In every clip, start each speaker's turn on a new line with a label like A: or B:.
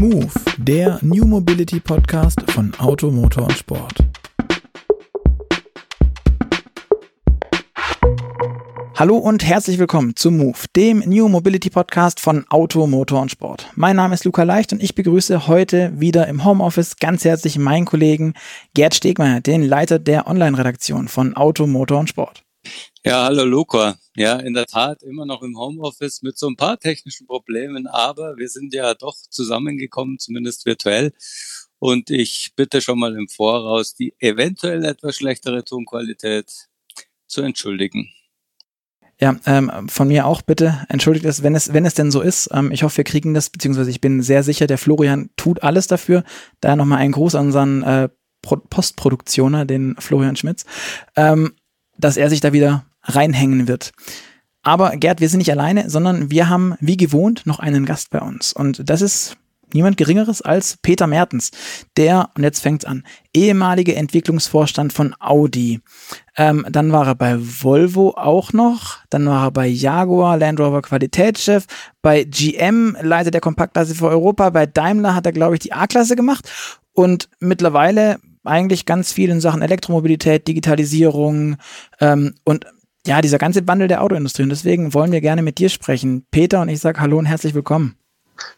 A: Move, der New Mobility Podcast von Auto, Motor und Sport. Hallo und herzlich willkommen zu Move, dem New Mobility Podcast von Auto, Motor und Sport. Mein Name ist Luca Leicht und ich begrüße heute wieder im Homeoffice ganz herzlich meinen Kollegen Gerd Stegmeier, den Leiter der Online-Redaktion von Auto, Motor und Sport.
B: Ja, hallo Luca. Ja, in der Tat immer noch im Homeoffice mit so ein paar technischen Problemen, aber wir sind ja doch zusammengekommen, zumindest virtuell. Und ich bitte schon mal im Voraus, die eventuell etwas schlechtere Tonqualität zu entschuldigen.
A: Ja, ähm, von mir auch bitte entschuldigt es, wenn es, wenn es denn so ist. Ähm, ich hoffe, wir kriegen das, beziehungsweise ich bin sehr sicher, der Florian tut alles dafür. Daher nochmal ein Gruß an unseren äh, Postproduktioner, den Florian Schmitz, ähm, dass er sich da wieder reinhängen wird. Aber Gerd, wir sind nicht alleine, sondern wir haben wie gewohnt noch einen Gast bei uns. Und das ist niemand Geringeres als Peter Mertens, der, und jetzt fängt's an, ehemalige Entwicklungsvorstand von Audi. Ähm, dann war er bei Volvo auch noch, dann war er bei Jaguar, Land Rover Qualitätschef, bei GM Leiter der Kompaktklasse für Europa, bei Daimler hat er, glaube ich, die A-Klasse gemacht und mittlerweile eigentlich ganz viel in Sachen Elektromobilität, Digitalisierung ähm, und ja, dieser ganze Wandel der Autoindustrie. Und deswegen wollen wir gerne mit dir sprechen. Peter und ich sage Hallo und herzlich willkommen.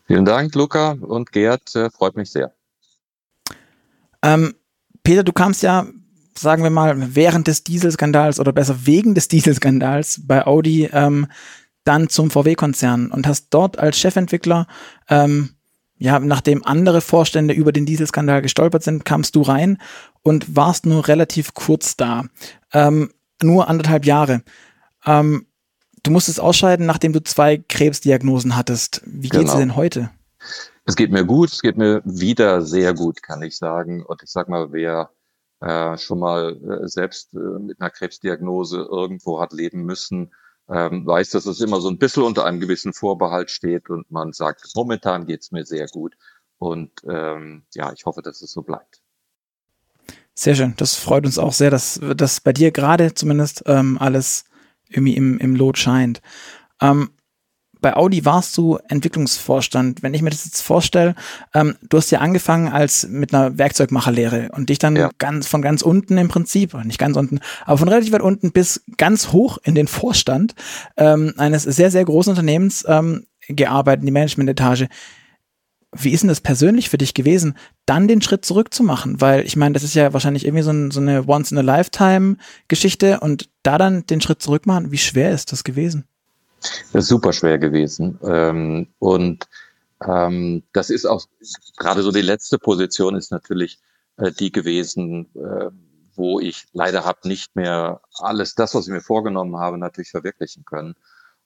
C: Vielen Dank, Luca und Gerd. Äh, freut mich sehr.
A: Ähm, Peter, du kamst ja, sagen wir mal, während des Dieselskandals oder besser wegen des Dieselskandals bei Audi ähm, dann zum VW-Konzern und hast dort als Chefentwickler, ähm, ja, nachdem andere Vorstände über den Dieselskandal gestolpert sind, kamst du rein und warst nur relativ kurz da. Ähm, nur anderthalb Jahre. Ähm, du musstest ausscheiden, nachdem du zwei Krebsdiagnosen hattest. Wie geht's genau. dir denn heute?
C: Es geht mir gut, es geht mir wieder sehr gut, kann ich sagen. Und ich sag mal, wer äh, schon mal äh, selbst äh, mit einer Krebsdiagnose irgendwo hat leben müssen, ähm, weiß, dass es immer so ein bisschen unter einem gewissen Vorbehalt steht und man sagt, momentan geht's mir sehr gut. Und ähm, ja, ich hoffe, dass es so bleibt.
A: Sehr schön. Das freut uns auch sehr, dass, dass bei dir gerade zumindest ähm, alles irgendwie im, im Lot scheint. Ähm, bei Audi warst du Entwicklungsvorstand. Wenn ich mir das jetzt vorstelle, ähm, du hast ja angefangen als mit einer Werkzeugmacherlehre und dich dann ja. ganz von ganz unten im Prinzip, nicht ganz unten, aber von relativ weit unten bis ganz hoch in den Vorstand ähm, eines sehr, sehr großen Unternehmens ähm, gearbeitet, in die Managementetage. Wie ist denn das persönlich für dich gewesen, dann den Schritt zurück zu machen? Weil ich meine, das ist ja wahrscheinlich irgendwie so, ein, so eine Once-in-a-Lifetime-Geschichte und da dann den Schritt zurück machen, wie schwer ist das gewesen?
C: Das ist super schwer gewesen. Ähm, und ähm, das ist auch gerade so die letzte Position ist natürlich äh, die gewesen, äh, wo ich leider habe nicht mehr alles das, was ich mir vorgenommen habe, natürlich verwirklichen können.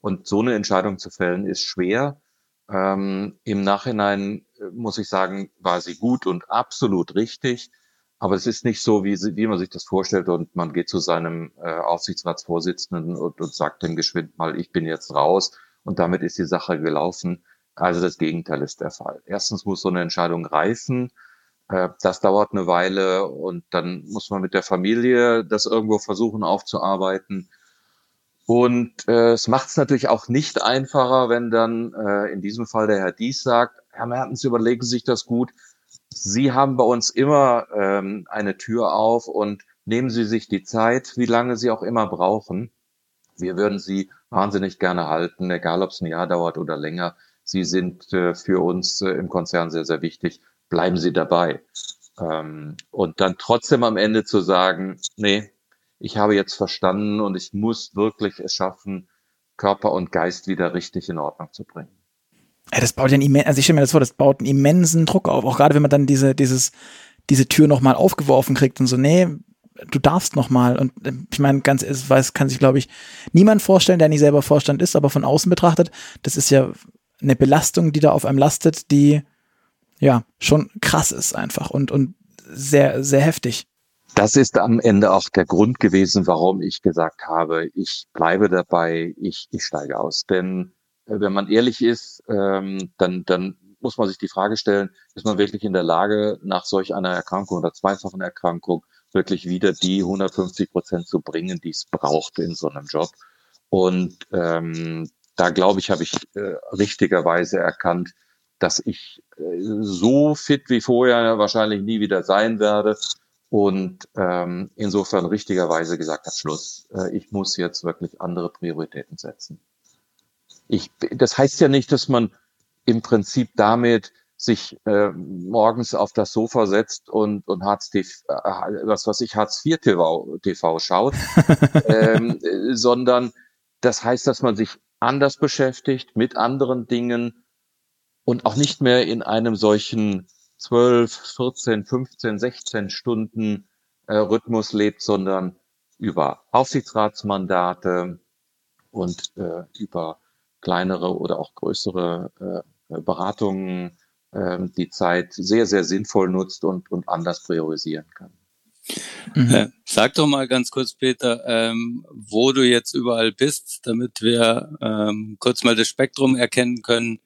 C: Und so eine Entscheidung zu fällen ist schwer. Ähm, Im Nachhinein äh, muss ich sagen, war sie gut und absolut richtig. Aber es ist nicht so, wie, sie, wie man sich das vorstellt und man geht zu seinem äh, Aufsichtsratsvorsitzenden und, und sagt dem geschwind mal, ich bin jetzt raus und damit ist die Sache gelaufen. Also das Gegenteil ist der Fall. Erstens muss so eine Entscheidung reifen. Äh, das dauert eine Weile und dann muss man mit der Familie das irgendwo versuchen aufzuarbeiten. Und äh, es macht es natürlich auch nicht einfacher, wenn dann äh, in diesem Fall der Herr Dies sagt, Herr Mertens, überlegen Sie sich das gut. Sie haben bei uns immer ähm, eine Tür auf und nehmen Sie sich die Zeit, wie lange Sie auch immer brauchen. Wir würden Sie wahnsinnig gerne halten, egal ob es ein Jahr dauert oder länger. Sie sind äh, für uns äh, im Konzern sehr, sehr wichtig. Bleiben Sie dabei. Ähm, und dann trotzdem am Ende zu sagen, nee, ich habe jetzt verstanden und ich muss wirklich es schaffen, Körper und Geist wieder richtig in Ordnung zu bringen.
A: Ja, das baut ja einen also ich stelle mir das vor, das baut einen immensen Druck auf, auch gerade wenn man dann diese, dieses, diese Tür nochmal aufgeworfen kriegt und so, nee, du darfst nochmal. Und äh, ich meine, ganz, es weiß, kann sich, glaube ich, niemand vorstellen, der nicht selber Vorstand ist, aber von außen betrachtet, das ist ja eine Belastung, die da auf einem lastet, die ja schon krass ist einfach und, und sehr, sehr heftig.
C: Das ist am Ende auch der Grund gewesen, warum ich gesagt habe, ich bleibe dabei, ich, ich steige aus. Denn äh, wenn man ehrlich ist, ähm, dann, dann muss man sich die Frage stellen, ist man wirklich in der Lage, nach solch einer Erkrankung oder zweifachen Erkrankung wirklich wieder die 150 Prozent zu bringen, die es braucht in so einem Job. Und ähm, da glaube ich, habe ich äh, richtigerweise erkannt, dass ich äh, so fit wie vorher wahrscheinlich nie wieder sein werde und ähm, insofern richtigerweise gesagt hat, Schluss, äh, ich muss jetzt wirklich andere Prioritäten setzen. Ich, das heißt ja nicht, dass man im Prinzip damit sich äh, morgens auf das Sofa setzt und, und Hartz TV, äh, was weiß ich, Hartz IV TV, TV schaut, ähm, äh, sondern das heißt, dass man sich anders beschäftigt mit anderen Dingen und auch nicht mehr in einem solchen 12, 14, 15, 16 Stunden äh, Rhythmus lebt, sondern über Aufsichtsratsmandate und äh, über kleinere oder auch größere äh, Beratungen äh, die Zeit sehr, sehr sinnvoll nutzt und, und anders priorisieren kann.
B: Mhm. Äh, sag doch mal ganz kurz, Peter, ähm, wo du jetzt überall bist, damit wir ähm, kurz mal das Spektrum erkennen können,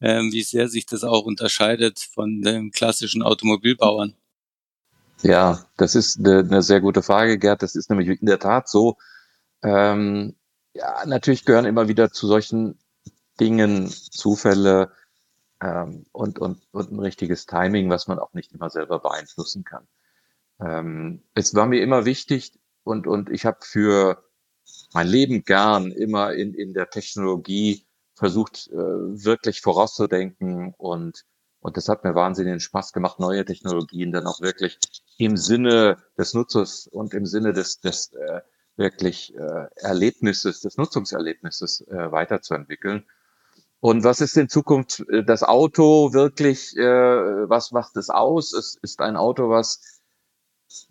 B: ähm, wie sehr sich das auch unterscheidet von den klassischen Automobilbauern.
C: Ja, das ist eine, eine sehr gute Frage, Gerd. Das ist nämlich in der Tat so. Ähm, ja, natürlich gehören immer wieder zu solchen Dingen Zufälle ähm, und, und, und ein richtiges Timing, was man auch nicht immer selber beeinflussen kann. Ähm, es war mir immer wichtig und, und ich habe für mein Leben gern immer in, in der Technologie versucht, äh, wirklich vorauszudenken und, und das hat mir wahnsinnigen Spaß gemacht, neue Technologien dann auch wirklich im Sinne des Nutzers und im Sinne des, des äh, wirklich äh, Erlebnisses, des Nutzungserlebnisses äh, weiterzuentwickeln. Und was ist in Zukunft äh, das Auto wirklich, äh, was macht es aus? Es ist ein Auto, was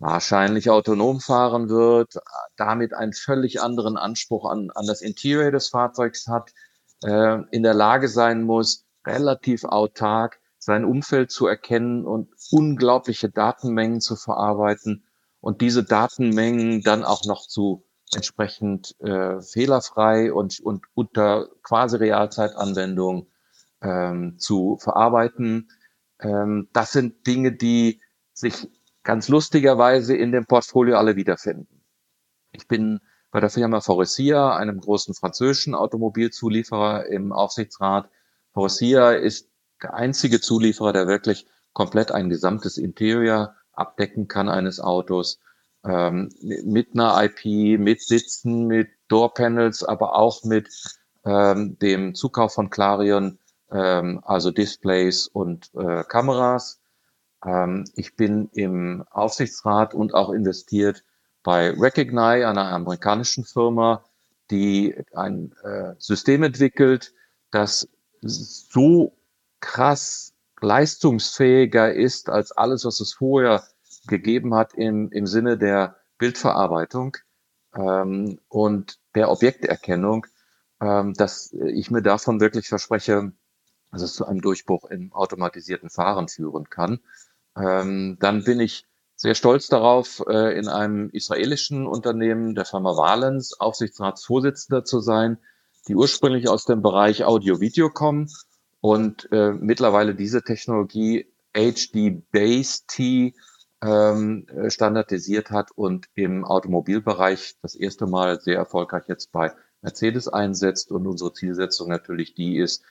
C: wahrscheinlich autonom fahren wird, damit einen völlig anderen Anspruch an, an das Interior des Fahrzeugs hat, äh, in der Lage sein muss, relativ autark sein Umfeld zu erkennen und unglaubliche Datenmengen zu verarbeiten und diese Datenmengen dann auch noch zu entsprechend äh, fehlerfrei und, und unter quasi Realzeitanwendung ähm, zu verarbeiten. Ähm, das sind Dinge, die sich ganz lustigerweise in dem Portfolio alle wiederfinden. Ich bin bei der Firma Faurecia, einem großen französischen Automobilzulieferer im Aufsichtsrat. Faurecia ist der einzige Zulieferer, der wirklich komplett ein gesamtes Interior abdecken kann eines Autos. Ähm, mit einer IP, mit Sitzen, mit Doorpanels, aber auch mit ähm, dem Zukauf von Clarion, ähm, also Displays und äh, Kameras. Ähm, ich bin im Aufsichtsrat und auch investiert bei Recognize, einer amerikanischen Firma, die ein äh, System entwickelt, das so krass leistungsfähiger ist als alles, was es vorher gegeben hat im, im Sinne der Bildverarbeitung ähm, und der Objekterkennung, ähm, dass ich mir davon wirklich verspreche, dass es zu einem Durchbruch im automatisierten Fahren führen kann. Ähm, dann bin ich sehr stolz darauf, äh, in einem israelischen Unternehmen, der Firma Valens, Aufsichtsratsvorsitzender zu sein, die ursprünglich aus dem Bereich Audio-Video kommen und äh, mittlerweile diese Technologie HD Base T ähm, standardisiert hat und im Automobilbereich das erste Mal sehr erfolgreich jetzt bei Mercedes einsetzt. Und unsere Zielsetzung natürlich die ist,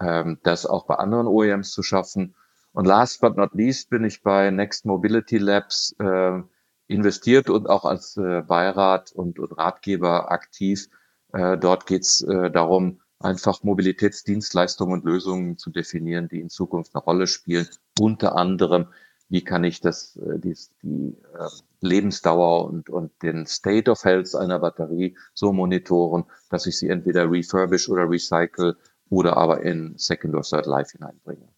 C: ähm, das auch bei anderen OEMs zu schaffen und last but not least bin ich bei Next Mobility Labs äh, investiert und auch als äh, Beirat und, und Ratgeber aktiv. Äh, dort geht es äh, darum, einfach Mobilitätsdienstleistungen und Lösungen zu definieren, die in Zukunft eine Rolle spielen. Unter anderem, wie kann ich das, äh, die, die äh, Lebensdauer und, und den State of Health einer Batterie so monitoren, dass ich sie entweder refurbish oder recycle oder aber in Second or Third Life hineinbringe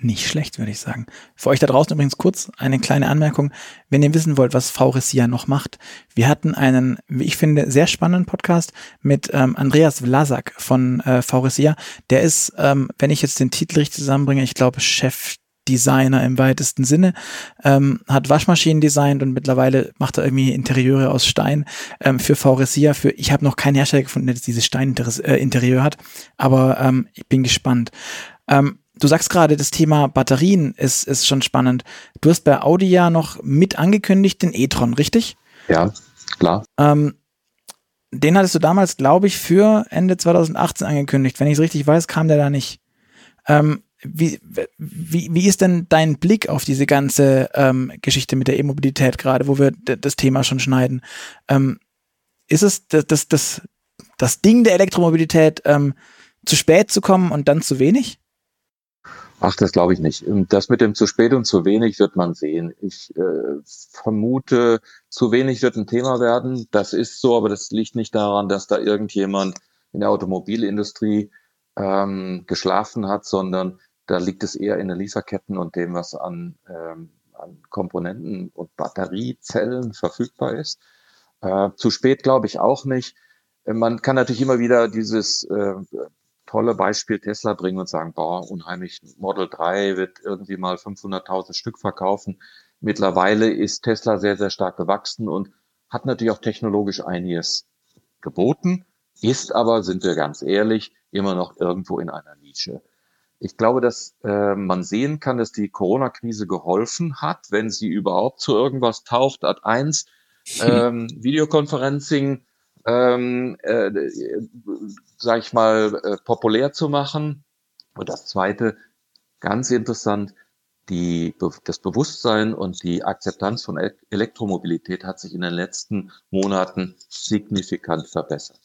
A: nicht schlecht, würde ich sagen. Für euch da draußen übrigens kurz eine kleine Anmerkung. Wenn ihr wissen wollt, was Faurecia noch macht, wir hatten einen, wie ich finde, sehr spannenden Podcast mit ähm, Andreas Vlasak von äh, Faurecia. Der ist, ähm, wenn ich jetzt den Titel richtig zusammenbringe, ich glaube Chef Designer im weitesten Sinne, ähm, hat Waschmaschinen designt und mittlerweile macht er irgendwie Interieure aus Stein ähm, für Faurecia. Für ich habe noch keinen Hersteller gefunden, der dieses Stein-Interieur äh, hat, aber ähm, ich bin gespannt. Ähm, Du sagst gerade, das Thema Batterien ist, ist schon spannend. Du hast bei Audi ja noch mit angekündigt den e-tron, richtig?
C: Ja, klar.
A: Ähm, den hattest du damals, glaube ich, für Ende 2018 angekündigt. Wenn ich es richtig weiß, kam der da nicht. Ähm, wie, wie, wie ist denn dein Blick auf diese ganze ähm, Geschichte mit der E-Mobilität gerade, wo wir das Thema schon schneiden? Ähm, ist es das, das, das, das Ding der Elektromobilität, ähm, zu spät zu kommen und dann zu wenig?
C: Ach, das glaube ich nicht. Das mit dem zu spät und zu wenig wird man sehen. Ich äh, vermute, zu wenig wird ein Thema werden. Das ist so, aber das liegt nicht daran, dass da irgendjemand in der Automobilindustrie ähm, geschlafen hat, sondern da liegt es eher in den Lieferketten und dem, was an, ähm, an Komponenten und Batteriezellen verfügbar ist. Äh, zu spät glaube ich auch nicht. Man kann natürlich immer wieder dieses äh, tolle Beispiel Tesla bringen und sagen, boah, unheimlich, Model 3 wird irgendwie mal 500.000 Stück verkaufen. Mittlerweile ist Tesla sehr, sehr stark gewachsen und hat natürlich auch technologisch einiges geboten, ist aber, sind wir ganz ehrlich, immer noch irgendwo in einer Nische. Ich glaube, dass äh, man sehen kann, dass die Corona-Krise geholfen hat, wenn sie überhaupt zu irgendwas taucht. Ad eins, ähm, Videoconferencing ähm, äh, sag ich mal, äh, populär zu machen. Und das Zweite, ganz interessant, die, das Bewusstsein und die Akzeptanz von Elektromobilität hat sich in den letzten Monaten signifikant verbessert.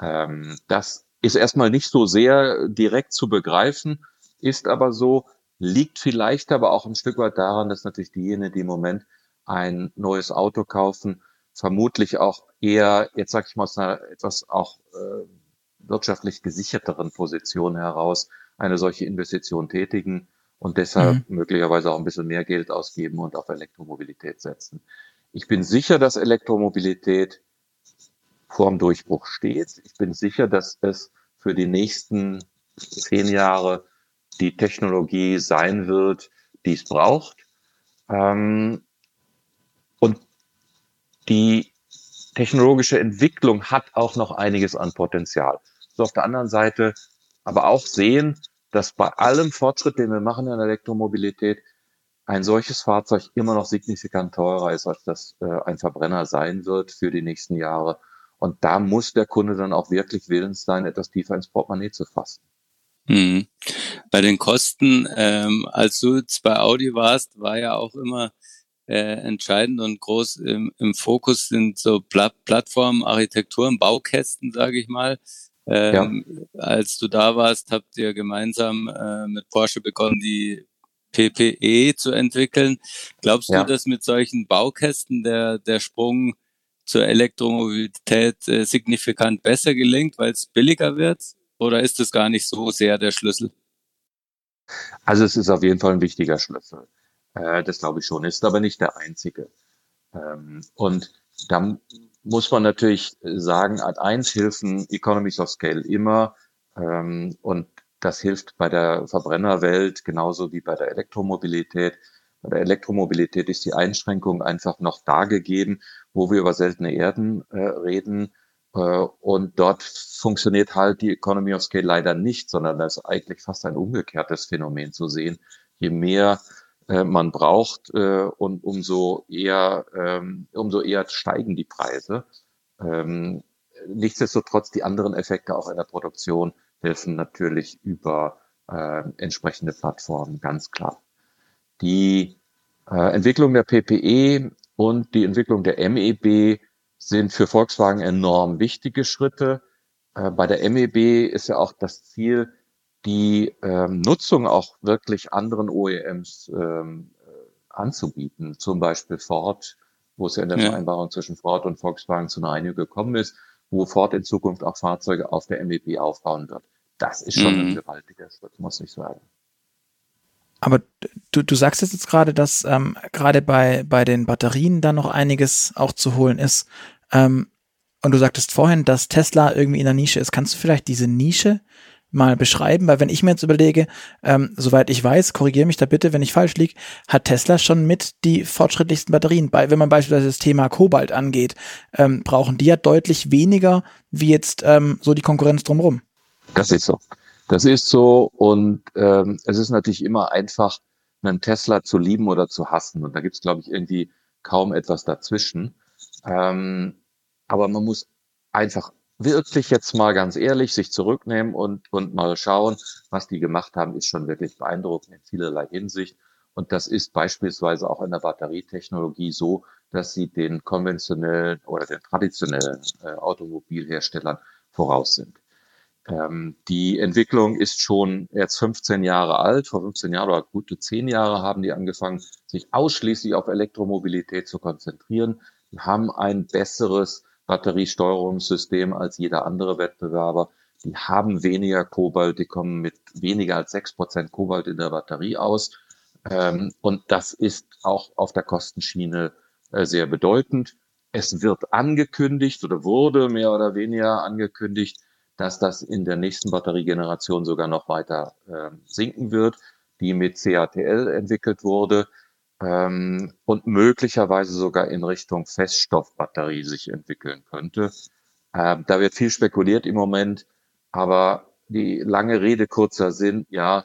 C: Ähm, das ist erstmal nicht so sehr direkt zu begreifen, ist aber so, liegt vielleicht aber auch ein Stück weit daran, dass natürlich diejenigen, die im Moment ein neues Auto kaufen, vermutlich auch eher, jetzt sag ich mal, aus einer etwas auch äh, wirtschaftlich gesicherteren Position heraus eine solche Investition tätigen und deshalb mhm. möglicherweise auch ein bisschen mehr Geld ausgeben und auf Elektromobilität setzen. Ich bin sicher, dass Elektromobilität vorm Durchbruch steht. Ich bin sicher, dass es für die nächsten zehn Jahre die Technologie sein wird, die es braucht. Ähm, die technologische Entwicklung hat auch noch einiges an Potenzial. So auf der anderen Seite aber auch sehen, dass bei allem Fortschritt, den wir machen in der Elektromobilität, ein solches Fahrzeug immer noch signifikant teurer ist, als das äh, ein Verbrenner sein wird für die nächsten Jahre. Und da muss der Kunde dann auch wirklich willens sein, etwas tiefer ins Portemonnaie zu fassen.
B: Mhm. Bei den Kosten, ähm, als du jetzt bei Audi warst, war ja auch immer entscheidend und groß im, im Fokus sind so Pla Plattformen, Architekturen, Baukästen, sage ich mal. Ähm, ja. Als du da warst, habt ihr gemeinsam äh, mit Porsche begonnen, die PPE zu entwickeln. Glaubst ja. du, dass mit solchen Baukästen der, der Sprung zur Elektromobilität äh, signifikant besser gelingt, weil es billiger wird? Oder ist das gar nicht so sehr der Schlüssel?
C: Also es ist auf jeden Fall ein wichtiger Schlüssel. Äh, das glaube ich schon, ist aber nicht der einzige. Ähm, und da muss man natürlich sagen, Art 1 hilfen Economies of Scale immer. Ähm, und das hilft bei der Verbrennerwelt genauso wie bei der Elektromobilität. Bei der Elektromobilität ist die Einschränkung einfach noch da gegeben, wo wir über seltene Erden äh, reden. Äh, und dort funktioniert halt die Economy of Scale leider nicht, sondern das ist eigentlich fast ein umgekehrtes Phänomen zu sehen. Je mehr äh, man braucht äh, und umso eher, ähm, umso eher steigen die Preise. Ähm, nichtsdestotrotz die anderen Effekte auch in der Produktion helfen natürlich über äh, entsprechende Plattformen, ganz klar. Die äh, Entwicklung der PPE und die Entwicklung der MEB sind für Volkswagen enorm wichtige Schritte. Äh, bei der MEB ist ja auch das Ziel, die ähm, Nutzung auch wirklich anderen OEMs ähm, äh, anzubieten. Zum Beispiel Ford, wo es ja in der ja. Vereinbarung zwischen Ford und Volkswagen zu einer Einigung gekommen ist, wo Ford in Zukunft auch Fahrzeuge auf der MEB aufbauen wird. Das ist schon mhm. ein gewaltiger Schritt, muss ich sagen.
A: Aber du, du sagst jetzt gerade, dass ähm, gerade bei, bei den Batterien da noch einiges auch zu holen ist. Ähm, und du sagtest vorhin, dass Tesla irgendwie in der Nische ist. Kannst du vielleicht diese Nische mal beschreiben? Weil wenn ich mir jetzt überlege, ähm, soweit ich weiß, korrigiere mich da bitte, wenn ich falsch liege, hat Tesla schon mit die fortschrittlichsten Batterien. Bei, wenn man beispielsweise das Thema Kobalt angeht, ähm, brauchen die ja deutlich weniger wie jetzt ähm, so die Konkurrenz drumherum.
C: Das ist so. Das ist so und ähm, es ist natürlich immer einfach, einen Tesla zu lieben oder zu hassen. Und da gibt es, glaube ich, irgendwie kaum etwas dazwischen. Ähm, aber man muss einfach wirklich jetzt mal ganz ehrlich sich zurücknehmen und, und mal schauen, was die gemacht haben, ist schon wirklich beeindruckend in vielerlei Hinsicht. Und das ist beispielsweise auch in der Batterietechnologie so, dass sie den konventionellen oder den traditionellen äh, Automobilherstellern voraus sind. Ähm, die Entwicklung ist schon jetzt 15 Jahre alt. Vor 15 Jahren oder gute 10 Jahre haben die angefangen, sich ausschließlich auf Elektromobilität zu konzentrieren. Die haben ein besseres Batteriesteuerungssystem als jeder andere Wettbewerber. Die haben weniger Kobalt, die kommen mit weniger als 6% Kobalt in der Batterie aus. Ähm, und das ist auch auf der Kostenschiene äh, sehr bedeutend. Es wird angekündigt oder wurde mehr oder weniger angekündigt, dass das in der nächsten Batteriegeneration sogar noch weiter äh, sinken wird, die mit CATL entwickelt wurde ähm, und möglicherweise sogar in Richtung Feststoffbatterie sich entwickeln könnte. Ähm, da wird viel spekuliert im Moment, aber die lange Rede, kurzer Sinn, ja,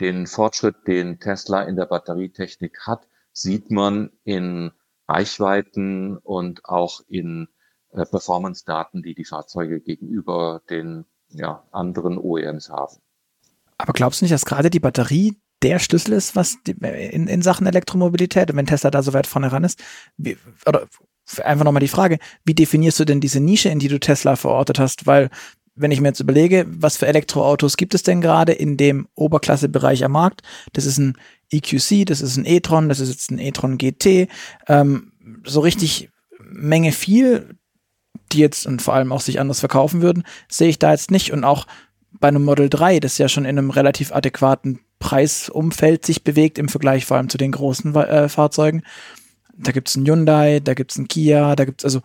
C: den Fortschritt, den Tesla in der Batterietechnik hat, sieht man in Reichweiten und auch in äh, Performance-Daten, die die Fahrzeuge gegenüber den ja, anderen OEMs haben.
A: Aber glaubst du nicht, dass gerade die Batterie der Schlüssel ist, was die, in, in Sachen Elektromobilität, wenn Tesla da so weit vorne ran ist? Wie, oder einfach nochmal die Frage, wie definierst du denn diese Nische, in die du Tesla verortet hast? Weil wenn ich mir jetzt überlege, was für Elektroautos gibt es denn gerade in dem Oberklassebereich am Markt? Das ist ein EQC, das ist ein e-tron, das ist jetzt ein e-tron GT. Ähm, so richtig Menge viel, die jetzt und vor allem auch sich anders verkaufen würden, sehe ich da jetzt nicht. Und auch bei einem Model 3, das ja schon in einem relativ adäquaten Preisumfeld sich bewegt im Vergleich vor allem zu den großen äh, Fahrzeugen. Da gibt es einen Hyundai, da gibt es einen Kia, da gibt es also,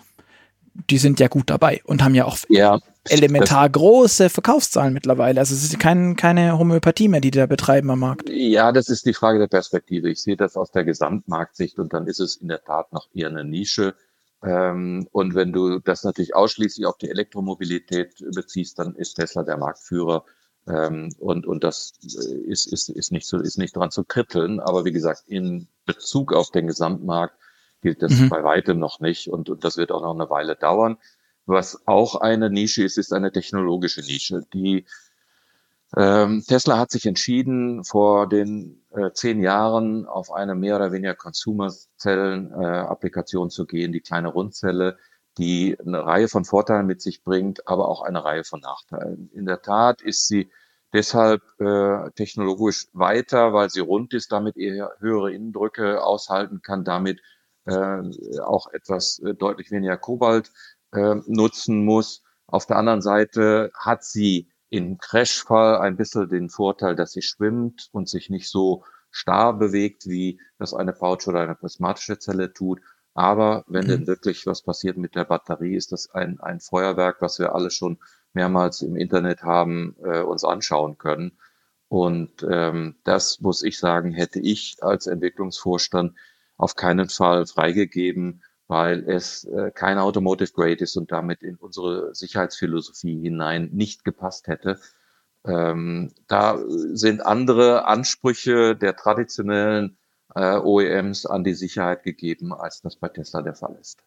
A: die sind ja gut dabei und haben ja auch ja, elementar große Verkaufszahlen mittlerweile. Also es ist kein, keine Homöopathie mehr, die die da betreiben am Markt.
C: Ja, das ist die Frage der Perspektive. Ich sehe das aus der Gesamtmarktsicht und dann ist es in der Tat noch eher eine Nische. Ähm, und wenn du das natürlich ausschließlich auf die Elektromobilität beziehst, dann ist Tesla der Marktführer. Ähm, und, und das äh, ist, ist, ist nicht so, ist nicht dran zu kritteln. Aber wie gesagt, in Bezug auf den Gesamtmarkt gilt das mhm. bei weitem noch nicht. Und, und das wird auch noch eine Weile dauern. Was auch eine Nische ist, ist eine technologische Nische. Die ähm, Tesla hat sich entschieden, vor den äh, zehn Jahren auf eine mehr oder weniger Consumer-Zellen-Applikation äh, zu gehen, die kleine Rundzelle, die eine Reihe von Vorteilen mit sich bringt, aber auch eine Reihe von Nachteilen. In der Tat ist sie deshalb äh, technologisch weiter, weil sie rund ist, damit eher höhere Innendrücke aushalten kann, damit äh, auch etwas äh, deutlich weniger Kobalt äh, nutzen muss. Auf der anderen Seite hat sie im Crashfall ein bisschen den Vorteil, dass sie schwimmt und sich nicht so starr bewegt, wie das eine Pouch oder eine prismatische Zelle tut. Aber wenn mhm. denn wirklich was passiert mit der Batterie, ist das ein, ein Feuerwerk, was wir alle schon mehrmals im Internet haben äh, uns anschauen können. Und ähm, das muss ich sagen, hätte ich als Entwicklungsvorstand auf keinen Fall freigegeben, weil es äh, kein Automotive Grade ist und damit in unsere Sicherheitsphilosophie hinein nicht gepasst hätte. Ähm, da sind andere Ansprüche der traditionellen äh, OEMs an die Sicherheit gegeben, als das bei Tesla der Fall ist.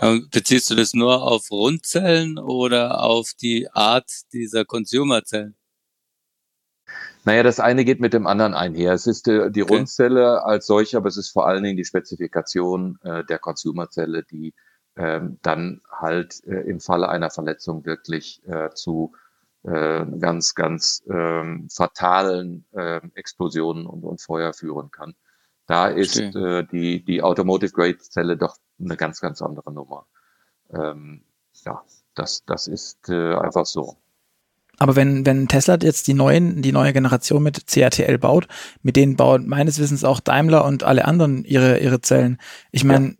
B: Ähm, beziehst du das nur auf Rundzellen oder auf die Art dieser Consumerzellen?
C: Naja, das eine geht mit dem anderen einher. Es ist äh, die okay. Rundzelle als solche, aber es ist vor allen Dingen die Spezifikation äh, der Consumerzelle, die ähm, dann halt äh, im Falle einer Verletzung wirklich äh, zu äh, ganz, ganz ähm, fatalen äh, Explosionen und, und Feuer führen kann. Da ist äh, die, die Automotive Grade Zelle doch eine ganz, ganz andere Nummer. Ähm, ja, das, das ist äh, einfach so.
A: Aber wenn, wenn Tesla jetzt die neuen, die neue Generation mit CATL baut, mit denen bauen meines Wissens auch Daimler und alle anderen ihre, ihre Zellen. Ich meine,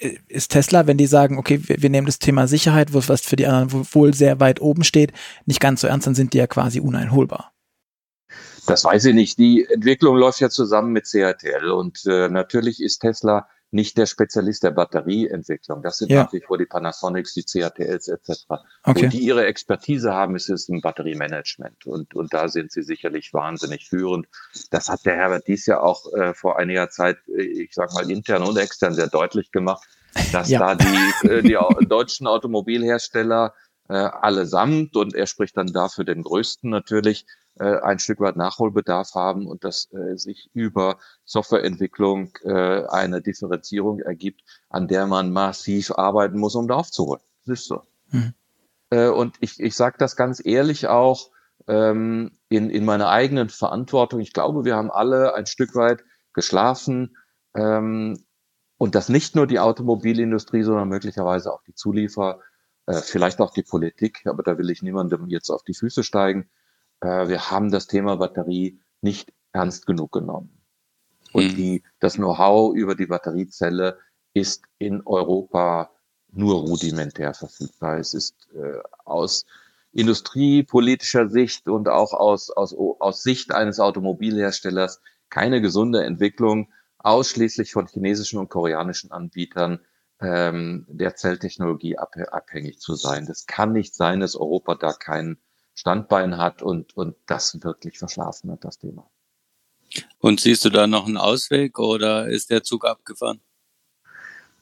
A: ja. ist Tesla, wenn die sagen, okay, wir, wir nehmen das Thema Sicherheit, was für die anderen wohl sehr weit oben steht, nicht ganz so ernst, dann sind die ja quasi uneinholbar.
C: Das weiß ich nicht. Die Entwicklung läuft ja zusammen mit CATL und äh, natürlich ist Tesla nicht der Spezialist der Batterieentwicklung. Das sind ja. natürlich vor die Panasonics, die CATLs etc. Okay. Wo die ihre Expertise haben, ist es im Batteriemanagement. Und, und da sind sie sicherlich wahnsinnig führend. Das hat der Herbert dies ja auch äh, vor einiger Zeit, äh, ich sag mal, intern und extern sehr deutlich gemacht. dass ja. da die, äh, die deutschen Automobilhersteller äh, allesamt, und er spricht dann dafür den größten natürlich, äh, ein Stück weit Nachholbedarf haben und dass äh, sich über Softwareentwicklung äh, eine Differenzierung ergibt, an der man massiv arbeiten muss, um da aufzuholen. Das ist so. Mhm. Äh, und ich, ich sage das ganz ehrlich auch ähm, in, in meiner eigenen Verantwortung. Ich glaube, wir haben alle ein Stück weit geschlafen. Ähm, und das nicht nur die Automobilindustrie, sondern möglicherweise auch die Zulieferer, äh, vielleicht auch die Politik, aber da will ich niemandem jetzt auf die Füße steigen. Äh, wir haben das Thema Batterie nicht ernst genug genommen. Und mhm. die, das Know-how über die Batteriezelle ist in Europa nur rudimentär verfügbar. Es ist äh, aus industriepolitischer Sicht und auch aus, aus, aus Sicht eines Automobilherstellers keine gesunde Entwicklung, ausschließlich von chinesischen und koreanischen Anbietern ähm, der Zelltechnologie abhängig zu sein. Das kann nicht sein, dass Europa da kein Standbein hat und, und das wirklich verschlafen hat, das Thema.
B: Und siehst du da noch einen Ausweg oder ist der Zug abgefahren?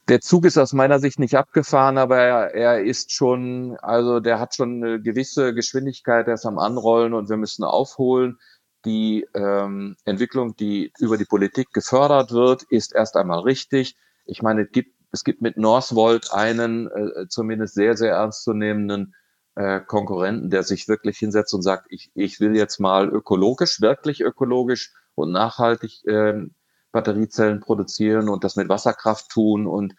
C: Der Zug ist aus meiner Sicht nicht abgefahren, aber er, er ist schon, also der hat schon eine gewisse Geschwindigkeit, er ist am Anrollen und wir müssen aufholen. Die ähm, Entwicklung, die über die Politik gefördert wird, ist erst einmal richtig. Ich meine, es gibt, es gibt mit Northvolt einen äh, zumindest sehr, sehr ernstzunehmenden äh, Konkurrenten, der sich wirklich hinsetzt und sagt, ich, ich will jetzt mal ökologisch, wirklich ökologisch und nachhaltig äh, Batteriezellen produzieren und das mit Wasserkraft tun und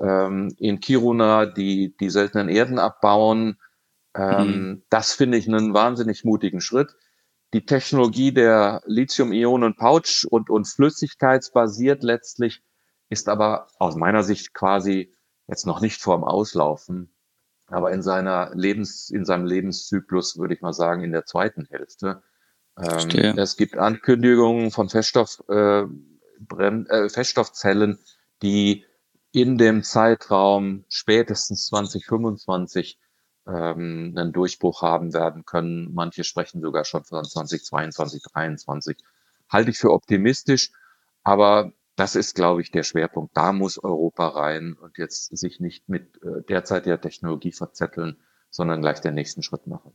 C: ähm, in Kiruna die, die seltenen Erden abbauen. Ähm, mhm. Das finde ich einen wahnsinnig mutigen Schritt. Die Technologie der Lithium-Ionen-Pouch und, und flüssigkeitsbasiert letztlich ist aber aus meiner Sicht quasi jetzt noch nicht vorm Auslaufen, aber in seiner Lebens, in seinem Lebenszyklus würde ich mal sagen in der zweiten Hälfte. Ähm, es gibt Ankündigungen von Feststoff, äh, Brenn, äh, Feststoffzellen, die in dem Zeitraum spätestens 2025 ähm, einen Durchbruch haben werden können. Manche sprechen sogar schon von 2022, 2023. Halte ich für optimistisch, aber das ist, glaube ich, der Schwerpunkt. Da muss Europa rein und jetzt sich nicht mit äh, derzeitiger Technologie verzetteln, sondern gleich den nächsten Schritt machen.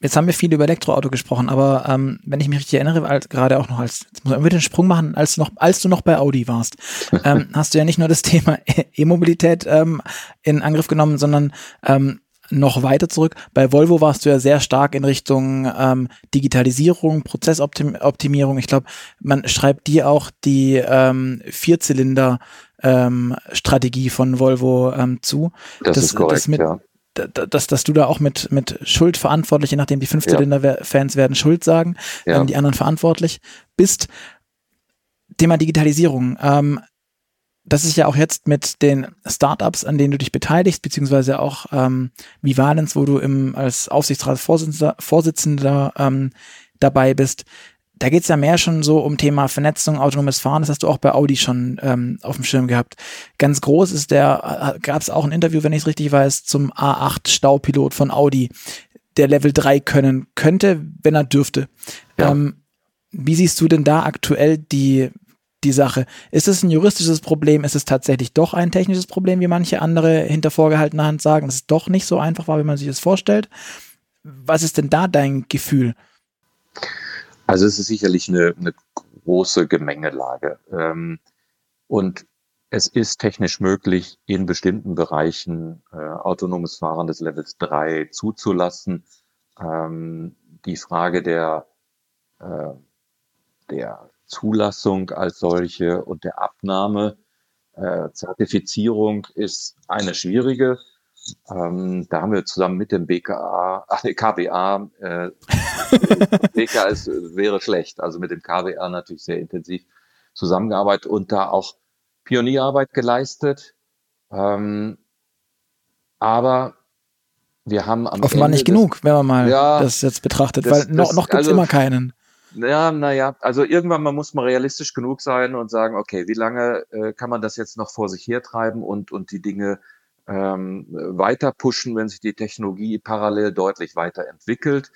A: Jetzt haben wir viel über Elektroauto gesprochen, aber ähm, wenn ich mich richtig erinnere, als, gerade auch noch als, jetzt muss man den Sprung machen, als du noch, als du noch bei Audi warst, ähm, hast du ja nicht nur das Thema E-Mobilität ähm, in Angriff genommen, sondern ähm, noch weiter zurück. Bei Volvo warst du ja sehr stark in Richtung ähm, Digitalisierung, Prozessoptimierung. Ich glaube, man schreibt dir auch die ähm, Vierzylinder ähm, von Volvo ähm, zu.
C: Das, das ist korrekt, das mit, ja
A: dass, dass du da auch mit, mit Schuld verantwortlich, je nachdem die Fünfzylinder-Fans werden Schuld sagen, ja. ähm, die anderen verantwortlich bist. Thema Digitalisierung. Ähm, das ist ja auch jetzt mit den Startups, an denen du dich beteiligst, beziehungsweise auch ähm, Vivalens, wo du im, als Aufsichtsratsvorsitzender Vorsitzender, ähm, dabei bist da geht's ja mehr schon so um Thema Vernetzung, autonomes Fahren. Das hast du auch bei Audi schon ähm, auf dem Schirm gehabt. Ganz groß ist der, äh, gab es auch ein Interview, wenn ich es richtig weiß, zum A8 Staupilot von Audi, der Level 3 können könnte, wenn er dürfte. Ja. Ähm, wie siehst du denn da aktuell die, die Sache? Ist es ein juristisches Problem? Ist es tatsächlich doch ein technisches Problem, wie manche andere hinter vorgehaltener Hand sagen, dass es doch nicht so einfach war, wie man sich das vorstellt? Was ist denn da dein Gefühl?
C: Also es ist sicherlich eine, eine große Gemengelage. Ähm, und es ist technisch möglich, in bestimmten Bereichen äh, autonomes Fahren des Levels 3 zuzulassen. Ähm, die Frage der, äh, der Zulassung als solche und der Abnahme, äh, Zertifizierung ist eine schwierige. Ähm, da haben wir zusammen mit dem BKA, ach KBA, äh, BKA ist, wäre schlecht, also mit dem KBA natürlich sehr intensiv zusammengearbeitet und da auch Pionierarbeit geleistet. Ähm, aber wir haben am
A: Offenbar Ende nicht genug, wenn man mal ja, das jetzt betrachtet, das, weil noch, noch gibt es also, immer keinen.
C: Ja, naja, also irgendwann mal muss man realistisch genug sein und sagen, okay, wie lange äh, kann man das jetzt noch vor sich hertreiben und, und die Dinge ähm, weiter pushen, wenn sich die Technologie parallel deutlich weiterentwickelt.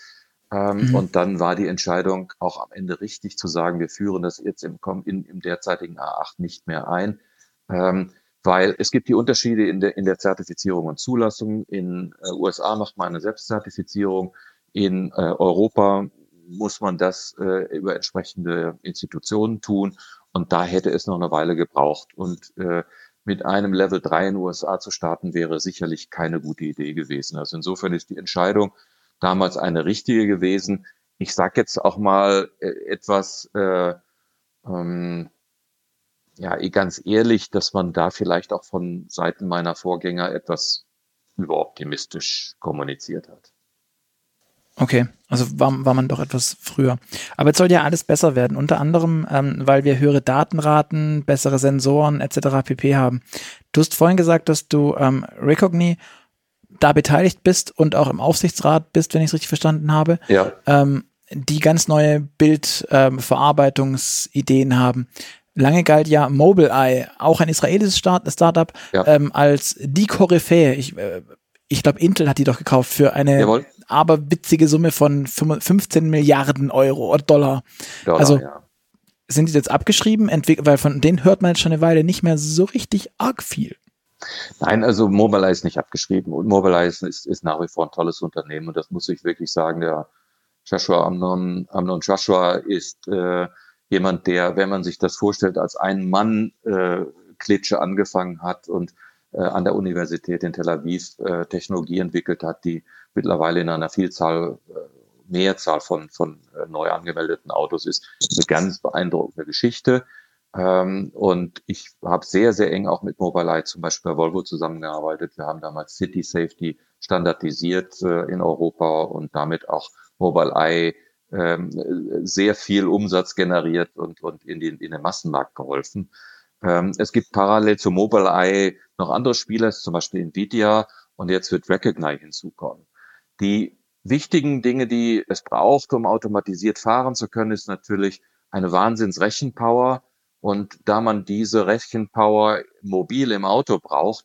C: Ähm, mhm. Und dann war die Entscheidung auch am Ende richtig zu sagen, wir führen das jetzt im, in, im derzeitigen A8 nicht mehr ein. Ähm, weil es gibt die Unterschiede in der, in der Zertifizierung und Zulassung. In äh, USA macht man eine Selbstzertifizierung. In äh, Europa muss man das äh, über entsprechende Institutionen tun. Und da hätte es noch eine Weile gebraucht. Und äh, mit einem Level 3 in den USA zu starten, wäre sicherlich keine gute Idee gewesen. Also insofern ist die Entscheidung damals eine richtige gewesen. Ich sage jetzt auch mal äh, etwas, äh, ähm, ja, eh ganz ehrlich, dass man da vielleicht auch von Seiten meiner Vorgänger etwas überoptimistisch kommuniziert hat.
A: Okay, also war, war man doch etwas früher. Aber jetzt soll ja alles besser werden, unter anderem, ähm, weil wir höhere Datenraten, bessere Sensoren etc. pp. haben. Du hast vorhin gesagt, dass du ähm, Recogni da beteiligt bist und auch im Aufsichtsrat bist, wenn ich es richtig verstanden habe.
C: Ja.
A: Ähm, die ganz neue Bildverarbeitungsideen ähm, haben. Lange galt ja Mobileye, auch ein israelisches Start Startup, ja. ähm, als die Koryphäe. Ich, äh, ich glaube, Intel hat die doch gekauft für eine Jawohl. aberwitzige Summe von 15 Milliarden Euro oder Dollar. Dollar also ja. sind die jetzt abgeschrieben, weil von denen hört man jetzt schon eine Weile nicht mehr so richtig arg viel.
C: Nein, also Mobileye ist nicht abgeschrieben und Mobileye ist, ist, nach wie vor ein tolles Unternehmen und das muss ich wirklich sagen. Der Joshua Amnon, Amnon Joshua ist äh, jemand, der, wenn man sich das vorstellt, als ein Mann äh, Klitsche angefangen hat und an der Universität in Tel Aviv äh, Technologie entwickelt hat, die mittlerweile in einer Vielzahl, äh, Mehrzahl von, von äh, neu angemeldeten Autos ist. Eine ganz beeindruckende Geschichte. Ähm, und ich habe sehr, sehr eng auch mit Mobileye zum Beispiel bei Volvo zusammengearbeitet. Wir haben damals City Safety standardisiert äh, in Europa und damit auch Mobileye ähm, sehr viel Umsatz generiert und, und in, den, in den Massenmarkt geholfen. Ähm, es gibt parallel zu Mobileye noch andere Spieler, zum Beispiel Nvidia und jetzt wird Recognize hinzukommen. Die wichtigen Dinge, die es braucht, um automatisiert fahren zu können, ist natürlich eine Wahnsinnsrechenpower. Und da man diese Rechenpower mobil im Auto braucht,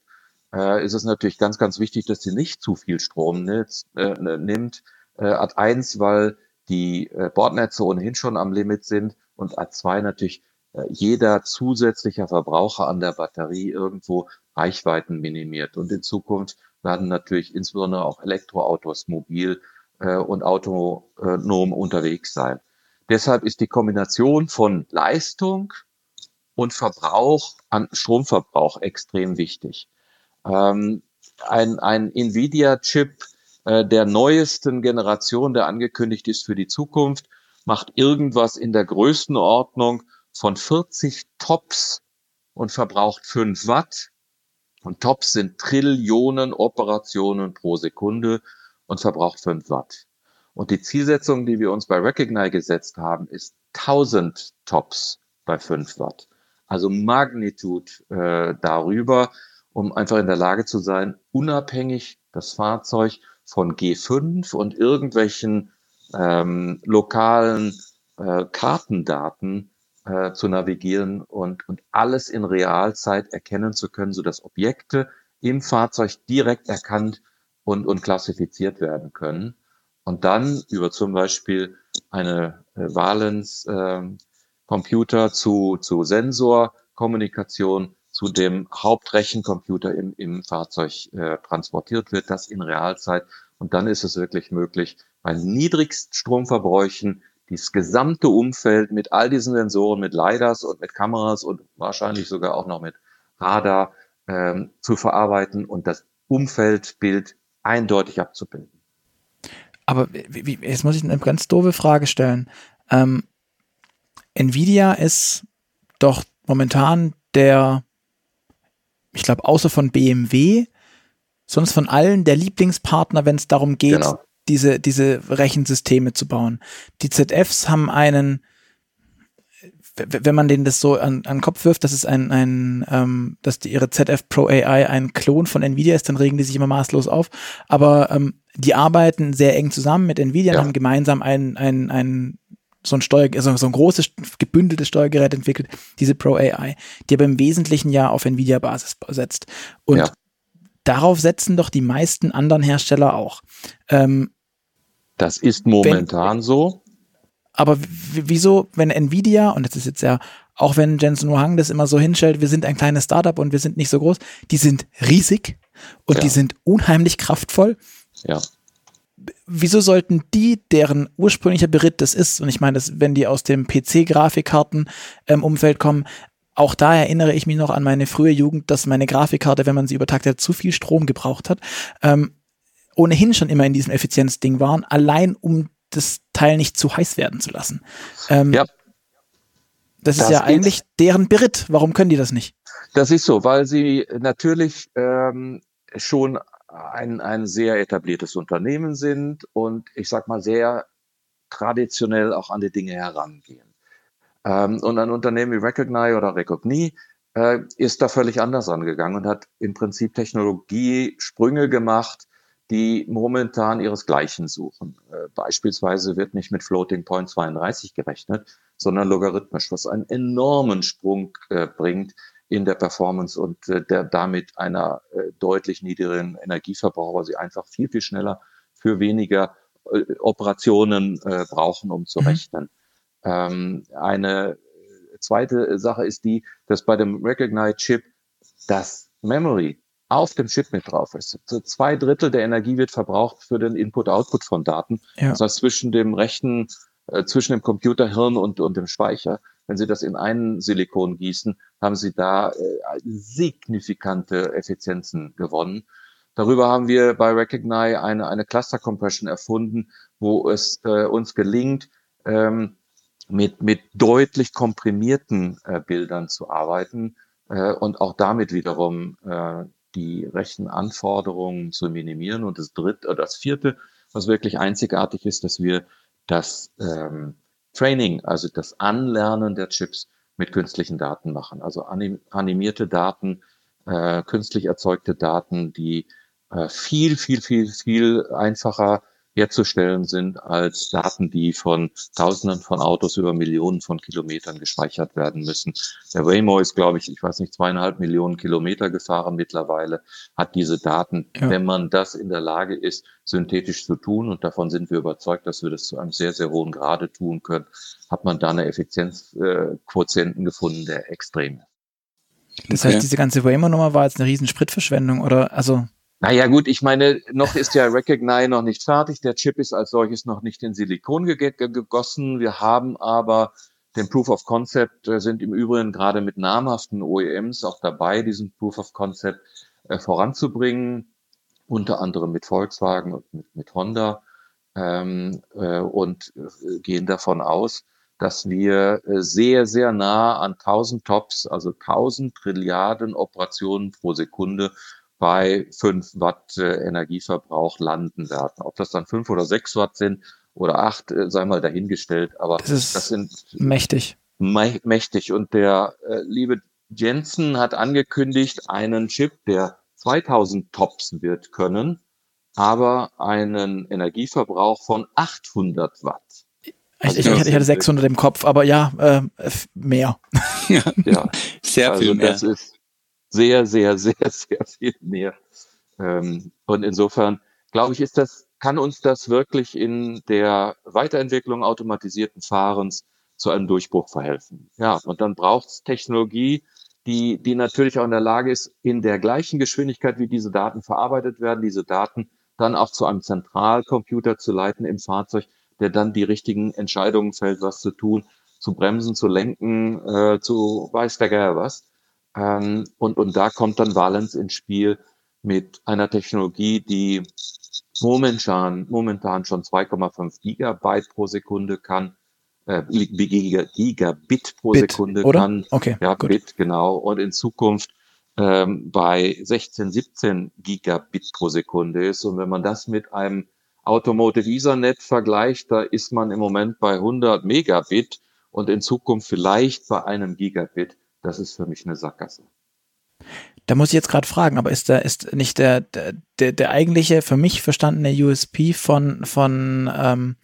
C: äh, ist es natürlich ganz, ganz wichtig, dass sie nicht zu viel Strom nimmt. Äh, nimmt. Äh, Ad 1, weil die äh, Bordnetze ohnehin schon am Limit sind und A2 natürlich äh, jeder zusätzliche Verbraucher an der Batterie irgendwo Reichweiten minimiert. Und in Zukunft werden natürlich insbesondere auch Elektroautos mobil äh, und autonom unterwegs sein. Deshalb ist die Kombination von Leistung und Verbrauch an Stromverbrauch extrem wichtig. Ähm, ein, ein Nvidia-Chip äh, der neuesten Generation, der angekündigt ist für die Zukunft, macht irgendwas in der Größenordnung von 40 Tops und verbraucht 5 Watt. Und Tops sind Trillionen Operationen pro Sekunde und verbraucht 5 Watt. Und die Zielsetzung, die wir uns bei Recognize gesetzt haben, ist 1000 Tops bei 5 Watt. Also Magnitud äh, darüber, um einfach in der Lage zu sein, unabhängig das Fahrzeug von G5 und irgendwelchen ähm, lokalen äh, Kartendaten äh, zu navigieren und, und alles in Realzeit erkennen zu können, sodass Objekte im Fahrzeug direkt erkannt und, und klassifiziert werden können. Und dann über zum Beispiel eine äh, Valence äh, Computer zu, zu Sensorkommunikation zu dem Hauptrechencomputer im, im Fahrzeug äh, transportiert wird, das in Realzeit. Und dann ist es wirklich möglich, bei Niedrigststromverbräuchen dieses gesamte Umfeld mit all diesen Sensoren, mit LiDARs und mit Kameras und wahrscheinlich sogar auch noch mit Radar ähm, zu verarbeiten und das Umfeldbild eindeutig abzubilden.
A: Aber wie, jetzt muss ich eine ganz doofe Frage stellen. Ähm, Nvidia ist doch momentan der ich glaube, außer von BMW, sonst von allen der Lieblingspartner, wenn es darum geht, genau. Diese, diese Rechensysteme zu bauen. Die ZFs haben einen, wenn man denen das so an, an den Kopf wirft, dass es ein, ein ähm, dass die, ihre ZF Pro AI ein Klon von Nvidia ist, dann regen die sich immer maßlos auf. Aber ähm, die arbeiten sehr eng zusammen mit Nvidia ja. und haben gemeinsam ein, ein, ein so ein Steuer, also so ein großes gebündeltes Steuergerät entwickelt, diese Pro AI, die aber im Wesentlichen ja auf Nvidia-Basis setzt. Und ja. Darauf setzen doch die meisten anderen Hersteller auch. Ähm,
C: das ist momentan wenn, so.
A: Aber wieso, wenn Nvidia, und das ist jetzt ja auch wenn Jensen Huang das immer so hinstellt, wir sind ein kleines Startup und wir sind nicht so groß, die sind riesig und ja. die sind unheimlich kraftvoll.
C: Ja.
A: Wieso sollten die, deren ursprünglicher Beritt das ist, und ich meine, das, wenn die aus dem PC-Grafikkarten-Umfeld ähm, kommen, auch da erinnere ich mich noch an meine frühe Jugend, dass meine Grafikkarte, wenn man sie übertaktet, zu viel Strom gebraucht hat. Ähm, ohnehin schon immer in diesem Effizienzding waren, allein um das Teil nicht zu heiß werden zu lassen. Ähm, ja. Das, das ist ja geht. eigentlich deren Beritt. Warum können die das nicht?
C: Das ist so, weil sie natürlich ähm, schon ein, ein sehr etabliertes Unternehmen sind und ich sag mal sehr traditionell auch an die Dinge herangehen. Ähm, und ein Unternehmen wie Recognize oder Recogni äh, ist da völlig anders angegangen und hat im Prinzip Technologiesprünge gemacht, die momentan ihresgleichen suchen. Äh, beispielsweise wird nicht mit Floating Point 32 gerechnet, sondern logarithmisch, was einen enormen Sprung äh, bringt in der Performance und äh, der damit einer äh, deutlich niedrigeren Energieverbrauch, weil sie einfach viel, viel schneller für weniger äh, Operationen äh, brauchen, um zu mhm. rechnen. Ähm, eine zweite Sache ist die, dass bei dem Recognize-Chip das Memory auf dem Chip mit drauf ist. So zwei Drittel der Energie wird verbraucht für den Input-Output von Daten. Ja. Das heißt, zwischen dem rechten, äh, zwischen dem Computerhirn und, und dem Speicher. Wenn Sie das in einen Silikon gießen, haben Sie da äh, signifikante Effizienzen gewonnen. Darüber haben wir bei Recognize eine, eine Cluster Compression erfunden, wo es äh, uns gelingt, ähm, mit, mit deutlich komprimierten äh, Bildern zu arbeiten äh, und auch damit wiederum äh, die rechten Anforderungen zu minimieren. Und das dritte oder das vierte, was wirklich einzigartig ist, dass wir das ähm, Training, also das Anlernen der Chips mit künstlichen Daten machen. Also anim animierte Daten, äh, künstlich erzeugte Daten, die äh, viel, viel, viel, viel einfacher herzustellen sind als Daten, die von Tausenden von Autos über Millionen von Kilometern gespeichert werden müssen. Der Waymo ist, glaube ich, ich weiß nicht, zweieinhalb Millionen Kilometer gefahren mittlerweile, hat diese Daten, ja. wenn man das in der Lage ist, synthetisch zu tun, und davon sind wir überzeugt, dass wir das zu einem sehr, sehr hohen Grade tun können, hat man da eine Effizienzquotienten gefunden, der extrem ist.
A: Das heißt, diese ganze Waymo-Nummer war jetzt eine riesen Spritverschwendung, oder? Also
C: naja gut, ich meine, noch ist ja Recognize noch nicht fertig. Der Chip ist als solches noch nicht in Silikon gegossen. Wir haben aber den Proof of Concept, äh, sind im Übrigen gerade mit namhaften OEMs auch dabei, diesen Proof of Concept äh, voranzubringen, unter anderem mit Volkswagen und mit, mit Honda ähm, äh, und äh, gehen davon aus, dass wir sehr, sehr nah an 1000 Tops, also 1000 Trilliarden Operationen pro Sekunde bei 5 Watt äh, Energieverbrauch landen werden. Ob das dann 5 oder 6 Watt sind oder 8, äh, sei mal dahingestellt. Aber
A: das, ist das sind mächtig.
C: Mächtig. Und der äh, liebe Jensen hat angekündigt, einen Chip, der 2000 Tops wird können, aber einen Energieverbrauch von 800 Watt.
A: Also ich, ich, ich, hatte 600 im Kopf, aber ja, äh, mehr.
C: Ja, ja. sehr also viel mehr. Das ist, sehr, sehr, sehr, sehr viel mehr. Ähm, und insofern, glaube ich, ist das, kann uns das wirklich in der Weiterentwicklung automatisierten Fahrens zu einem Durchbruch verhelfen. Ja, und dann braucht es Technologie, die, die natürlich auch in der Lage ist, in der gleichen Geschwindigkeit, wie diese Daten verarbeitet werden, diese Daten dann auch zu einem Zentralcomputer zu leiten im Fahrzeug, der dann die richtigen Entscheidungen fällt, was zu tun, zu bremsen, zu lenken, äh, zu weiß der Geier was. Ähm, und, und da kommt dann Valens ins Spiel mit einer Technologie, die momentan, momentan schon 2,5 Gigabyte pro Sekunde kann, äh, Gigabit pro Bit, Sekunde
A: oder?
C: kann.
A: Okay,
C: ja, gut. Bit, genau. Und in Zukunft ähm, bei 16, 17 Gigabit pro Sekunde ist. Und wenn man das mit einem Automotive Ethernet vergleicht, da ist man im Moment bei 100 Megabit und in Zukunft vielleicht bei einem Gigabit das ist für mich eine Sackgasse.
A: Da muss ich jetzt gerade fragen, aber ist da ist nicht der, der, der eigentliche für mich verstandene USP von, von ähm,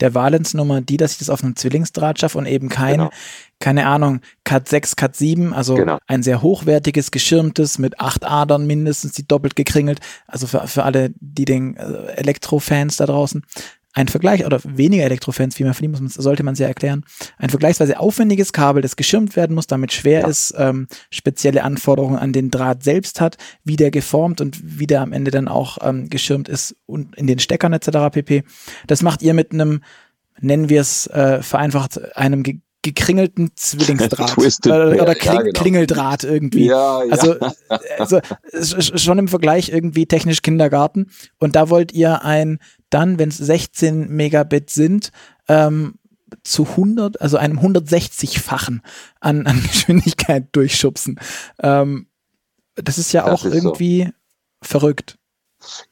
A: der Valence-Nummer die, dass ich das auf einem Zwillingsdraht schaffe und eben kein, genau. keine Ahnung, Cat 6, Cat 7, also genau. ein sehr hochwertiges, geschirmtes mit acht Adern mindestens, die doppelt gekringelt, also für, für alle, die den äh, Elektrofans da draußen. Ein Vergleich oder weniger Elektrofans, wie man verliehen muss, sollte man sehr erklären, ein vergleichsweise aufwendiges Kabel, das geschirmt werden muss, damit schwer ja. ist, ähm, spezielle Anforderungen an den Draht selbst hat, wie der geformt und wie der am Ende dann auch ähm, geschirmt ist und in den Steckern etc. pp. Das macht ihr mit einem, nennen wir es äh, vereinfacht, einem gekringelten Zwillingsdraht oder, oder Kling, ja, genau. Klingeldraht irgendwie.
C: Ja, ja.
A: Also, also schon im Vergleich irgendwie technisch Kindergarten. Und da wollt ihr ein dann, wenn es 16 Megabit sind, ähm, zu 100, also einem 160-fachen an, an Geschwindigkeit durchschubsen. Ähm, das ist ja das auch ist irgendwie so. verrückt.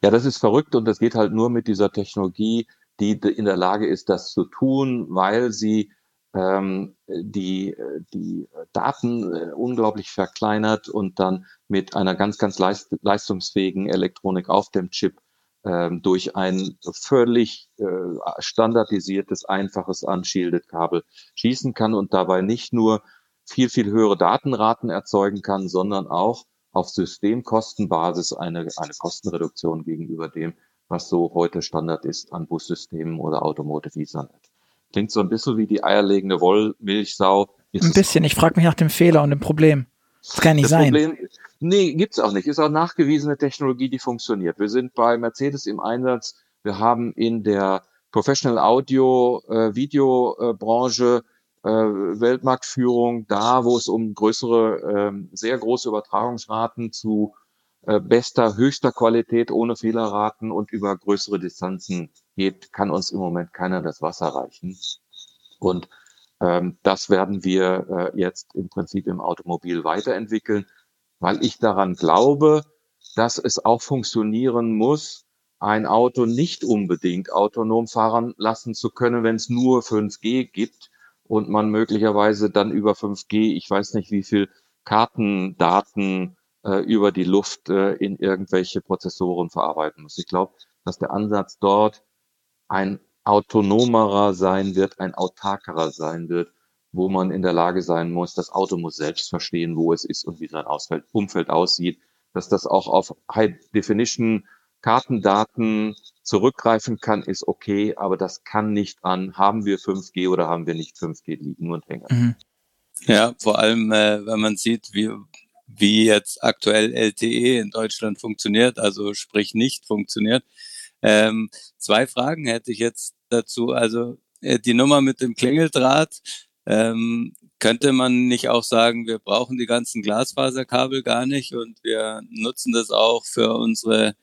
C: Ja, das ist verrückt und das geht halt nur mit dieser Technologie, die in der Lage ist, das zu tun, weil sie ähm, die, die Daten äh, unglaublich verkleinert und dann mit einer ganz, ganz leist leistungsfähigen Elektronik auf dem Chip ähm, durch ein völlig äh, standardisiertes, einfaches Unshielded-Kabel schießen kann und dabei nicht nur viel, viel höhere Datenraten erzeugen kann, sondern auch auf Systemkostenbasis eine, eine Kostenreduktion gegenüber dem, was so heute Standard ist an Bussystemen oder Automotive Ethernet. Klingt so ein bisschen wie die eierlegende Wollmilchsau.
A: Ist ein bisschen. Ich frage mich nach dem Fehler und dem Problem. Das kann nicht das sein. Problem,
C: nee, gibt's auch nicht. Ist auch nachgewiesene Technologie, die funktioniert. Wir sind bei Mercedes im Einsatz. Wir haben in der Professional Audio äh, Video äh, Branche äh, Weltmarktführung da, wo es um größere, äh, sehr große Übertragungsraten zu äh, bester, höchster Qualität ohne Fehlerraten und über größere Distanzen geht, kann uns im Moment keiner das Wasser reichen. Und ähm, das werden wir äh, jetzt im Prinzip im Automobil weiterentwickeln, weil ich daran glaube, dass es auch funktionieren muss, ein Auto nicht unbedingt autonom fahren lassen zu können, wenn es nur 5G gibt und man möglicherweise dann über 5G, ich weiß nicht wie viel Kartendaten äh, über die Luft äh, in irgendwelche Prozessoren verarbeiten muss. Ich glaube, dass der Ansatz dort ein autonomerer sein wird, ein autarkerer sein wird, wo man in der Lage sein muss, das Auto muss selbst verstehen, wo es ist und wie sein Umfeld aussieht, dass das auch auf High Definition Kartendaten zurückgreifen kann, ist okay, aber das kann nicht an, haben wir 5G oder haben wir nicht 5G liegen und hängen. Mhm.
B: Ja, vor allem, äh, wenn man sieht, wie, wie jetzt aktuell LTE in Deutschland funktioniert, also sprich nicht funktioniert. Ähm, zwei Fragen hätte ich jetzt dazu. Also äh, die Nummer mit dem Klingeldraht, ähm, könnte man nicht auch sagen, wir brauchen die ganzen Glasfaserkabel gar nicht und wir nutzen das auch für unsere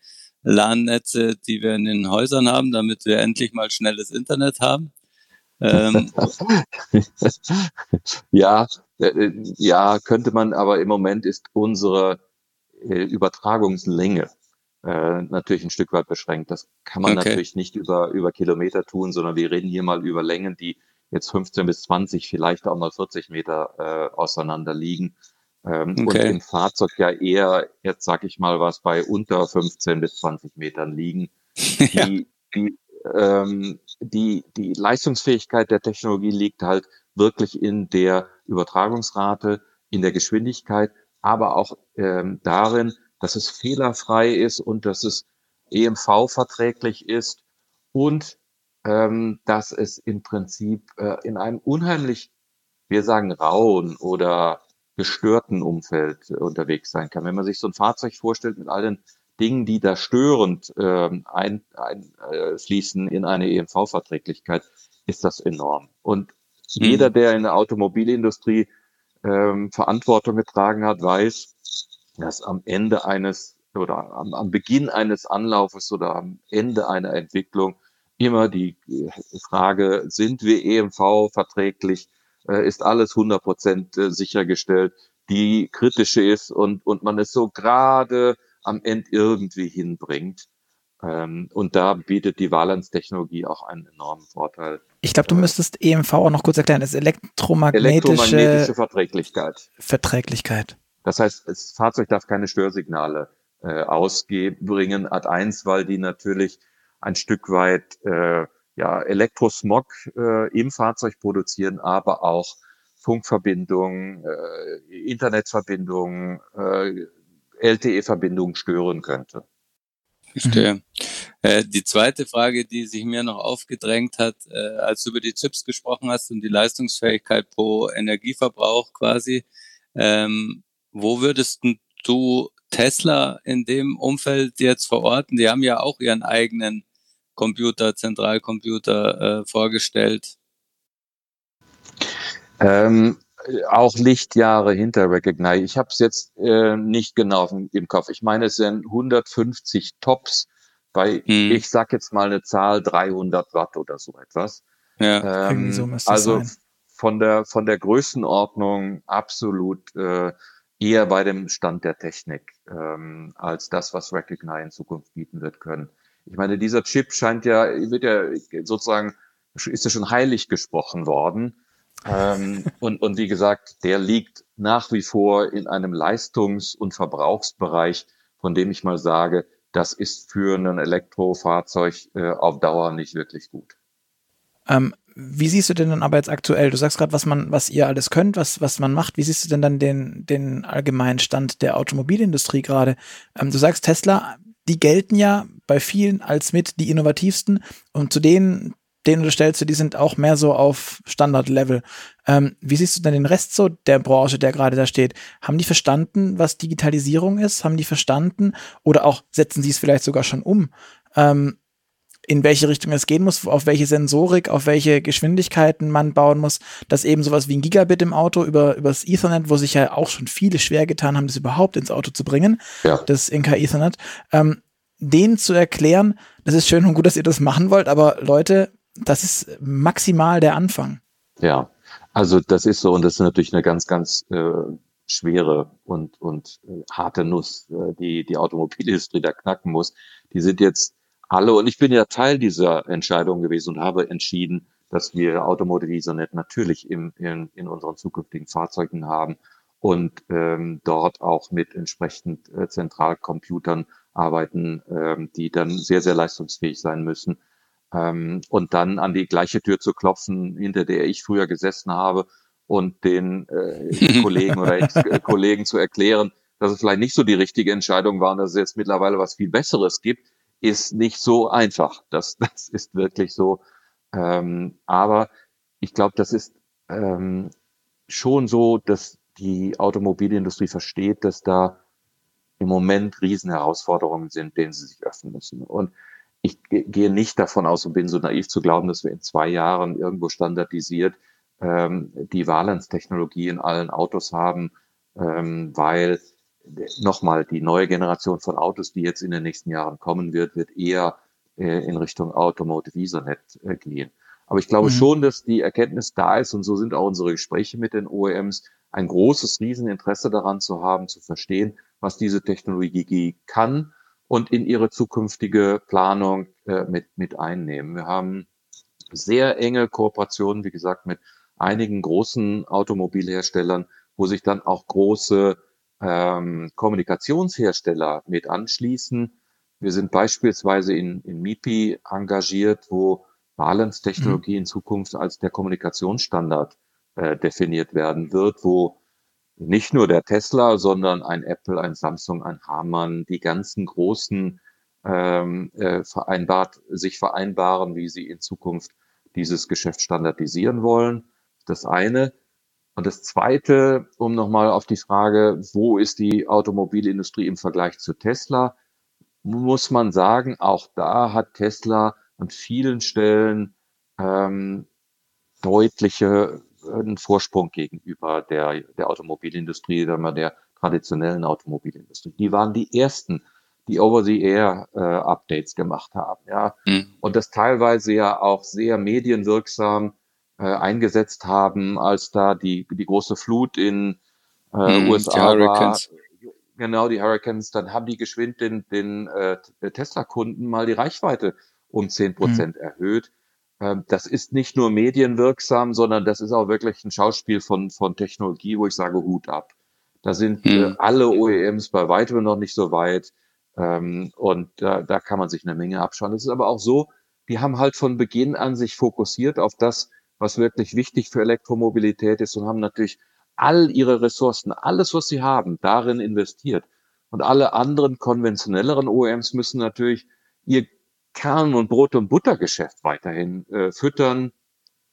B: LAN-Netze, die wir in den Häusern haben, damit wir endlich mal schnelles Internet haben?
C: Ähm, ja, äh, äh, ja, könnte man, aber im Moment ist unsere Übertragungslänge äh, natürlich ein Stück weit beschränkt. Das kann man okay. natürlich nicht über, über Kilometer tun, sondern wir reden hier mal über Längen, die jetzt 15 bis 20, vielleicht auch mal 40 Meter äh, auseinander liegen. Ähm, okay. Und im Fahrzeug ja eher, jetzt sag ich mal, was bei unter 15 bis 20 Metern liegen. ja. Die, die, ähm, die, die Leistungsfähigkeit der Technologie liegt halt wirklich in der Übertragungsrate, in der Geschwindigkeit, aber auch ähm, darin, dass es fehlerfrei ist und dass es EMV-verträglich ist und ähm, dass es im Prinzip äh, in einem unheimlich, wir sagen, rauen oder gestörten Umfeld äh, unterwegs sein kann. Wenn man sich so ein Fahrzeug vorstellt mit all den Dingen, die da störend ähm, einfließen ein, äh, in eine EMV-Verträglichkeit, ist das enorm. Und Mhm. Jeder, der in der Automobilindustrie ähm, Verantwortung getragen hat, weiß, dass am Ende eines oder am, am Beginn eines Anlaufes oder am Ende einer Entwicklung immer die Frage, sind wir EMV verträglich? Äh, ist alles 100 Prozent äh, sichergestellt? Die kritische ist und, und man es so gerade am Ende irgendwie hinbringt. Ähm, und da bietet die Valence-Technologie auch einen enormen Vorteil.
A: Ich glaube, du müsstest EMV auch noch kurz erklären. Das ist elektromagnetische, elektromagnetische
C: Verträglichkeit.
A: Verträglichkeit.
C: Das heißt, das Fahrzeug darf keine Störsignale äh, ausbringen, Ad 1, weil die natürlich ein Stück weit äh, ja, Elektrosmog äh, im Fahrzeug produzieren, aber auch Funkverbindungen, äh, Internetverbindungen, äh, LTE-Verbindungen stören könnte.
B: Verstehe. Äh, die zweite Frage, die sich mir noch aufgedrängt hat, äh, als du über die Chips gesprochen hast und die Leistungsfähigkeit pro Energieverbrauch quasi, ähm, wo würdest du Tesla in dem Umfeld jetzt verorten? Die haben ja auch ihren eigenen Computer, Zentralcomputer äh, vorgestellt.
C: Ähm, auch Lichtjahre hinter Recognize. Ich habe es jetzt äh, nicht genau im Kopf. Ich meine, es sind 150 Tops bei, hm. ich sag jetzt mal eine Zahl, 300 Watt oder so etwas. Ja, ähm, so also sein. von der von der Größenordnung absolut äh, eher bei dem Stand der Technik ähm, als das, was Recognize in Zukunft bieten wird können. Ich meine, dieser Chip scheint ja, wird ja sozusagen, ist ja schon heilig gesprochen worden. Ähm, und, und wie gesagt, der liegt nach wie vor in einem Leistungs- und Verbrauchsbereich, von dem ich mal sage, das ist für ein Elektrofahrzeug äh, auf Dauer nicht wirklich gut.
A: Ähm, wie siehst du denn dann aber jetzt aktuell? Du sagst gerade, was man, was ihr alles könnt, was, was man macht. Wie siehst du denn dann den, den allgemeinen Stand der Automobilindustrie gerade? Ähm, du sagst Tesla, die gelten ja bei vielen als mit die innovativsten und zu denen denen du, die sind auch mehr so auf Standardlevel. Ähm, wie siehst du denn den Rest so der Branche, der gerade da steht? Haben die verstanden, was Digitalisierung ist? Haben die verstanden oder auch setzen sie es vielleicht sogar schon um? Ähm, in welche Richtung es gehen muss, auf welche Sensorik, auf welche Geschwindigkeiten man bauen muss, dass eben sowas wie ein Gigabit im Auto über übers Ethernet, wo sich ja auch schon viele schwer getan haben, das überhaupt ins Auto zu bringen, ja. das Inka Ethernet, ähm, denen zu erklären, das ist schön und gut, dass ihr das machen wollt, aber Leute, das ist maximal der Anfang.
C: Ja, also das ist so und das ist natürlich eine ganz, ganz äh, schwere und, und äh, harte Nuss, äh, die die Automobilindustrie da knacken muss. Die sind jetzt alle, und ich bin ja Teil dieser Entscheidung gewesen und habe entschieden, dass wir Automotive Ethernet natürlich im, in, in unseren zukünftigen Fahrzeugen haben und ähm, dort auch mit entsprechend äh, Zentralcomputern arbeiten, ähm, die dann sehr, sehr leistungsfähig sein müssen. Ähm, und dann an die gleiche Tür zu klopfen, hinter der ich früher gesessen habe und den äh, Kollegen oder Ex-Kollegen zu erklären, dass es vielleicht nicht so die richtige Entscheidung war und dass es jetzt mittlerweile was viel Besseres gibt, ist nicht so einfach. Das, das ist wirklich so. Ähm, aber ich glaube, das ist ähm, schon so, dass die Automobilindustrie versteht, dass da im Moment Riesenherausforderungen sind, denen sie sich öffnen müssen. Und ich gehe nicht davon aus und bin so naiv zu glauben, dass wir in zwei Jahren irgendwo standardisiert ähm, die Valence-Technologie in allen Autos haben, ähm, weil nochmal die neue Generation von Autos, die jetzt in den nächsten Jahren kommen wird, wird eher äh, in Richtung Automotive Ethernet äh, gehen. Aber ich glaube mhm. schon, dass die Erkenntnis da ist und so sind auch unsere Gespräche mit den OEMs, ein großes Rieseninteresse daran zu haben, zu verstehen, was diese Technologie kann und in ihre zukünftige Planung äh, mit, mit einnehmen. Wir haben sehr enge Kooperationen, wie gesagt, mit einigen großen Automobilherstellern, wo sich dann auch große ähm, Kommunikationshersteller mit anschließen. Wir sind beispielsweise in, in MIPI engagiert, wo Balance-Technologie mhm. in Zukunft als der Kommunikationsstandard äh, definiert werden wird, wo nicht nur der Tesla, sondern ein Apple, ein Samsung, ein Harman, die ganzen großen ähm, äh, vereinbart, sich vereinbaren, wie sie in Zukunft dieses Geschäft standardisieren wollen. Das eine. Und das zweite, um nochmal auf die Frage, wo ist die Automobilindustrie im Vergleich zu Tesla, muss man sagen, auch da hat Tesla an vielen Stellen ähm, deutliche einen Vorsprung gegenüber der, der Automobilindustrie, sagen wir, der traditionellen Automobilindustrie. Die waren die ersten, die Over-the-Air-Updates äh, gemacht haben, ja. Mhm. Und das teilweise ja auch sehr medienwirksam äh, eingesetzt haben, als da die, die große Flut in äh, mhm, USA war. Genau, die Hurricanes, dann haben die geschwind den, den äh, Tesla-Kunden mal die Reichweite um zehn Prozent mhm. erhöht. Ähm, das ist nicht nur medienwirksam, sondern das ist auch wirklich ein Schauspiel von, von Technologie, wo ich sage, Hut ab. Da sind äh, hm. alle OEMs bei weitem noch nicht so weit. Ähm, und da, da kann man sich eine Menge abschauen. Es ist aber auch so, die haben halt von Beginn an sich fokussiert auf das, was wirklich wichtig für Elektromobilität ist und haben natürlich all ihre Ressourcen, alles, was sie haben, darin investiert. Und alle anderen konventionelleren OEMs müssen natürlich ihr Kern- und Brot- und Buttergeschäft weiterhin äh, füttern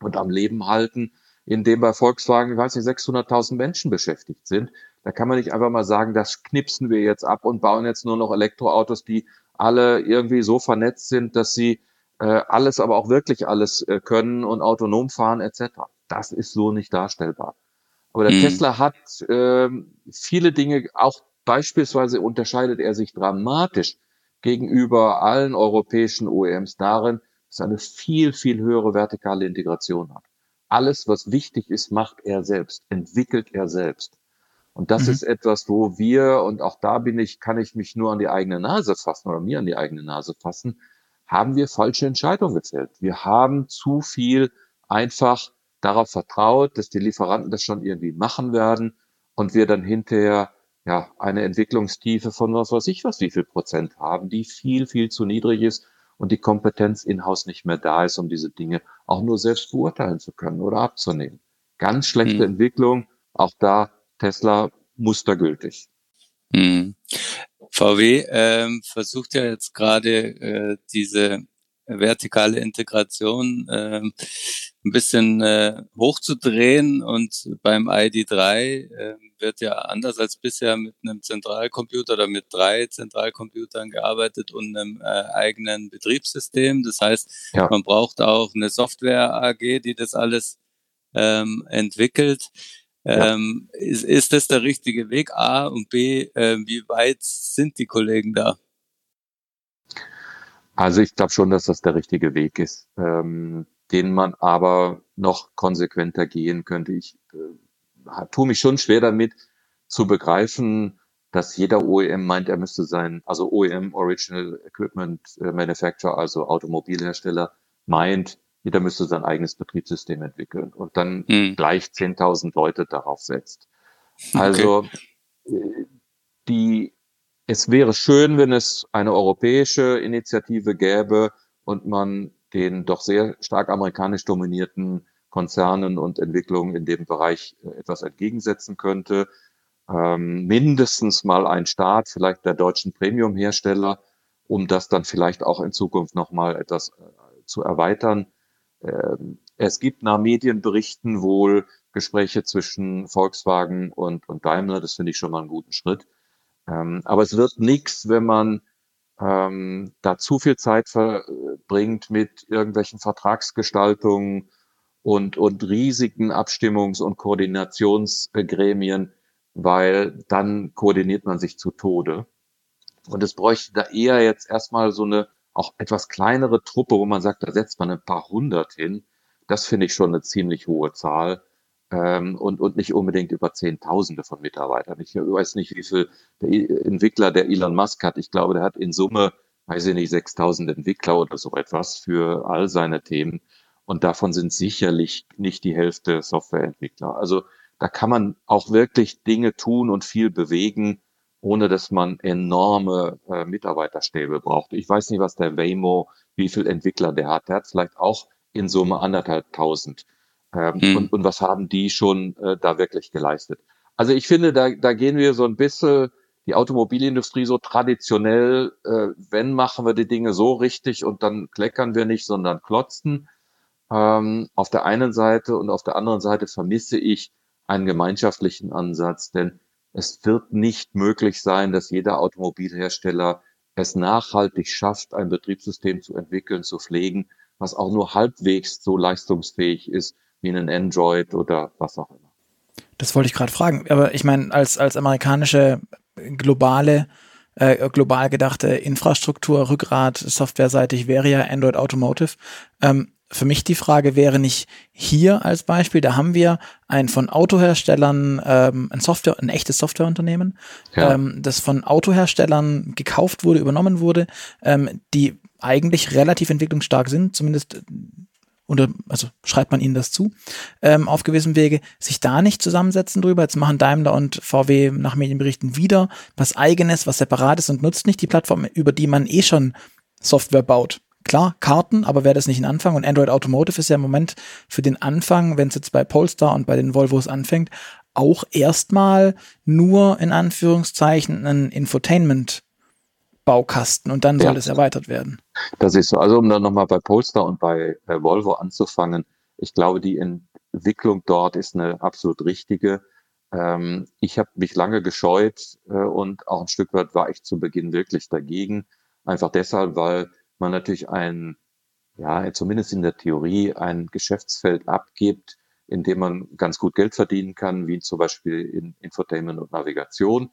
C: und am Leben halten, indem bei Volkswagen, ich weiß nicht, 600.000 Menschen beschäftigt sind. Da kann man nicht einfach mal sagen, das knipsen wir jetzt ab und bauen jetzt nur noch Elektroautos, die alle irgendwie so vernetzt sind, dass sie alles, aber auch wirklich alles äh, können und autonom fahren etc. Das ist so nicht darstellbar. Aber der mhm. Tesla hat äh, viele Dinge, auch beispielsweise unterscheidet er sich dramatisch gegenüber allen europäischen OEMs darin, dass er eine viel, viel höhere vertikale Integration hat. Alles, was wichtig ist, macht er selbst, entwickelt er selbst. Und das mhm. ist etwas, wo wir, und auch da bin ich, kann ich mich nur an die eigene Nase fassen oder mir an die eigene Nase fassen, haben wir falsche Entscheidungen gefällt. Wir haben zu viel einfach darauf vertraut, dass die Lieferanten das schon irgendwie machen werden und wir dann hinterher ja eine Entwicklungstiefe von was weiß ich was wie viel Prozent haben, die viel, viel zu niedrig ist und die Kompetenz in-house nicht mehr da ist, um diese Dinge auch nur selbst beurteilen zu können oder abzunehmen. Ganz schlechte mhm. Entwicklung, auch da Tesla mustergültig.
B: Mhm. VW ähm, versucht ja jetzt gerade äh, diese vertikale Integration äh, ein bisschen äh, hochzudrehen und beim ID3 äh, wird ja anders als bisher mit einem Zentralcomputer oder mit drei Zentralcomputern gearbeitet und einem äh, eigenen Betriebssystem. Das heißt, ja. man braucht auch eine Software AG, die das alles ähm, entwickelt. Ähm, ist, ist das der richtige Weg? A und B, äh, wie weit sind die Kollegen da?
C: Also ich glaube schon, dass das der richtige Weg ist, ähm, den man aber noch konsequenter gehen könnte. Ich äh, tue mich schon schwer damit zu begreifen, dass jeder OEM meint, er müsste sein, also OEM, Original Equipment äh, Manufacturer, also Automobilhersteller, meint, jeder müsste sein eigenes Betriebssystem entwickeln und dann hm. gleich 10.000 Leute darauf setzt. Also okay. die, es wäre schön, wenn es eine europäische Initiative gäbe und man den doch sehr stark amerikanisch dominierten Konzernen und Entwicklungen in dem Bereich äh, etwas entgegensetzen könnte. Ähm, mindestens mal ein Staat, vielleicht der deutschen Premium-Hersteller, um das dann vielleicht auch in Zukunft nochmal etwas äh, zu erweitern. Ähm, es gibt nach Medienberichten wohl Gespräche zwischen Volkswagen und, und Daimler. Das finde ich schon mal einen guten Schritt. Ähm, aber es wird nichts, wenn man ähm, da zu viel Zeit verbringt mit irgendwelchen Vertragsgestaltungen und, und riesigen Abstimmungs- und Koordinationsgremien, weil dann koordiniert man sich zu Tode. Und es bräuchte da eher jetzt erstmal so eine auch etwas kleinere Truppe, wo man sagt, da setzt man ein paar hundert hin, das finde ich schon eine ziemlich hohe Zahl. Ähm, und, und nicht unbedingt über Zehntausende von Mitarbeitern. Ich weiß nicht, wie viel der Entwickler, der Elon Musk hat. Ich glaube, der hat in Summe, weiß ich nicht, 6000 Entwickler oder so etwas für all seine Themen. Und davon sind sicherlich nicht die Hälfte Softwareentwickler. Also da kann man auch wirklich Dinge tun und viel bewegen, ohne dass man enorme äh, Mitarbeiterstäbe braucht. Ich weiß nicht, was der Waymo, wie viel Entwickler der hat. Der hat vielleicht auch in Summe anderthalb tausend. Ähm, hm. und, und was haben die schon äh, da wirklich geleistet? Also ich finde, da, da gehen wir so ein bisschen die Automobilindustrie so traditionell, äh, wenn machen wir die Dinge so richtig und dann kleckern wir nicht, sondern klotzen. Ähm, auf der einen Seite und auf der anderen Seite vermisse ich einen gemeinschaftlichen Ansatz, denn es wird nicht möglich sein, dass jeder Automobilhersteller es nachhaltig schafft, ein Betriebssystem zu entwickeln, zu pflegen, was auch nur halbwegs so leistungsfähig ist wie ein Android oder was auch immer.
A: Das wollte ich gerade fragen. Aber ich meine, als, als amerikanische globale, äh, global gedachte Infrastruktur, Rückgrat, softwareseitig wäre ja Android Automotive. Ähm, für mich die Frage wäre nicht hier als Beispiel, da haben wir ein von Autoherstellern, ähm, ein Software, ein echtes Softwareunternehmen, ja. ähm, das von Autoherstellern gekauft wurde, übernommen wurde, ähm, die eigentlich relativ entwicklungsstark sind, zumindest oder also schreibt man ihnen das zu, ähm, auf gewissem Wege, sich da nicht zusammensetzen drüber. Jetzt machen Daimler und VW nach Medienberichten wieder was eigenes, was separates und nutzt nicht die Plattform, über die man eh schon Software baut. Klar, Karten, aber wäre das nicht ein Anfang? Und Android Automotive ist ja im Moment für den Anfang, wenn es jetzt bei Polestar und bei den Volvos anfängt, auch erstmal nur in Anführungszeichen ein Infotainment Baukasten und dann soll ja. es erweitert werden.
C: Das ist so. Also um dann nochmal bei Polestar und bei, bei Volvo anzufangen, ich glaube, die Entwicklung dort ist eine absolut richtige. Ähm, ich habe mich lange gescheut äh, und auch ein Stück weit war ich zu Beginn wirklich dagegen. Einfach deshalb, weil man natürlich ein, ja, zumindest in der Theorie ein Geschäftsfeld abgibt, in dem man ganz gut Geld verdienen kann, wie zum Beispiel in Infotainment und Navigation.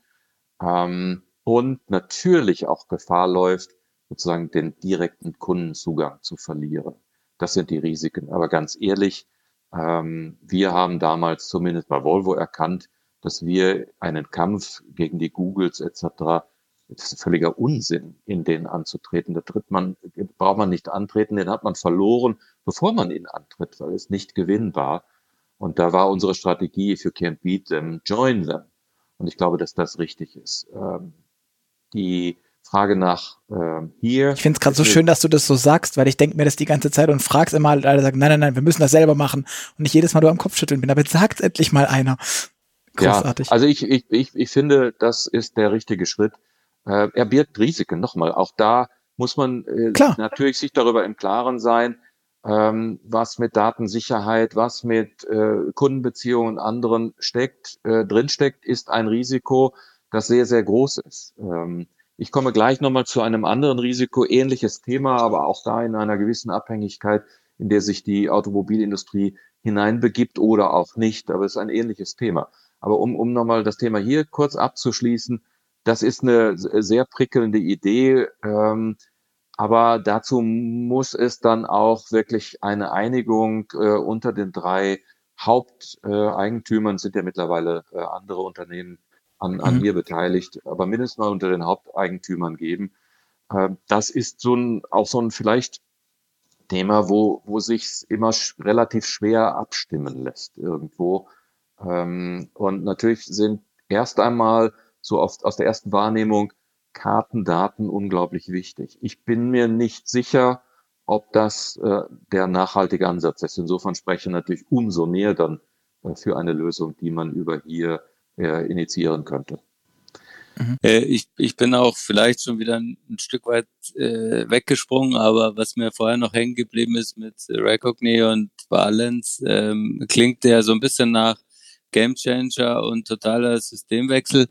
C: Ähm, und natürlich auch Gefahr läuft, sozusagen den direkten Kundenzugang zu verlieren. Das sind die Risiken. Aber ganz ehrlich, ähm, wir haben damals zumindest bei Volvo erkannt, dass wir einen Kampf gegen die Googles etc. Das ist völliger Unsinn, in den anzutreten. Da tritt man, braucht man nicht antreten, den hat man verloren, bevor man ihn antritt, weil es nicht gewinnbar. Und da war unsere Strategie, if you can't beat them, join them. Und ich glaube, dass das richtig ist. Ähm, die Frage nach ähm, hier.
A: Ich finde es gerade so schön, dass du das so sagst, weil ich denke mir das die ganze Zeit und frag's immer, und alle sagen, nein, nein, nein, wir müssen das selber machen. Und nicht jedes Mal du am Kopf schütteln bin, aber jetzt sagt endlich mal einer.
C: Großartig. Ja, also ich, ich, ich, ich finde, das ist der richtige Schritt. Äh, er birgt Risiken. Nochmal, auch da muss man äh, natürlich sich darüber im Klaren sein, ähm, was mit Datensicherheit, was mit äh, Kundenbeziehungen und anderen steckt, äh, drinsteckt, ist ein Risiko, das sehr, sehr groß ist. Ähm, ich komme gleich nochmal zu einem anderen Risiko, ähnliches Thema, aber auch da in einer gewissen Abhängigkeit, in der sich die Automobilindustrie hineinbegibt oder auch nicht, aber es ist ein ähnliches Thema. Aber um, um nochmal das Thema hier kurz abzuschließen, das ist eine sehr prickelnde Idee, ähm, aber dazu muss es dann auch wirklich eine Einigung äh, unter den drei Haupteigentümern, äh, sind ja mittlerweile äh, andere Unternehmen an, an mhm. ihr beteiligt, aber mindestens mal unter den Haupteigentümern geben. Äh, das ist so ein, auch so ein vielleicht Thema, wo, wo sich immer sch relativ schwer abstimmen lässt irgendwo. Ähm, und natürlich sind erst einmal so oft aus der ersten Wahrnehmung Kartendaten unglaublich wichtig. Ich bin mir nicht sicher, ob das äh, der nachhaltige Ansatz ist. Insofern spreche ich natürlich umso mehr dann äh, für eine Lösung, die man über hier äh, initiieren könnte.
B: Mhm. Äh, ich, ich bin auch vielleicht schon wieder ein, ein Stück weit äh, weggesprungen, aber was mir vorher noch hängen geblieben ist mit Recogny und Balance, ähm, klingt der so ein bisschen nach Gamechanger und totaler Systemwechsel.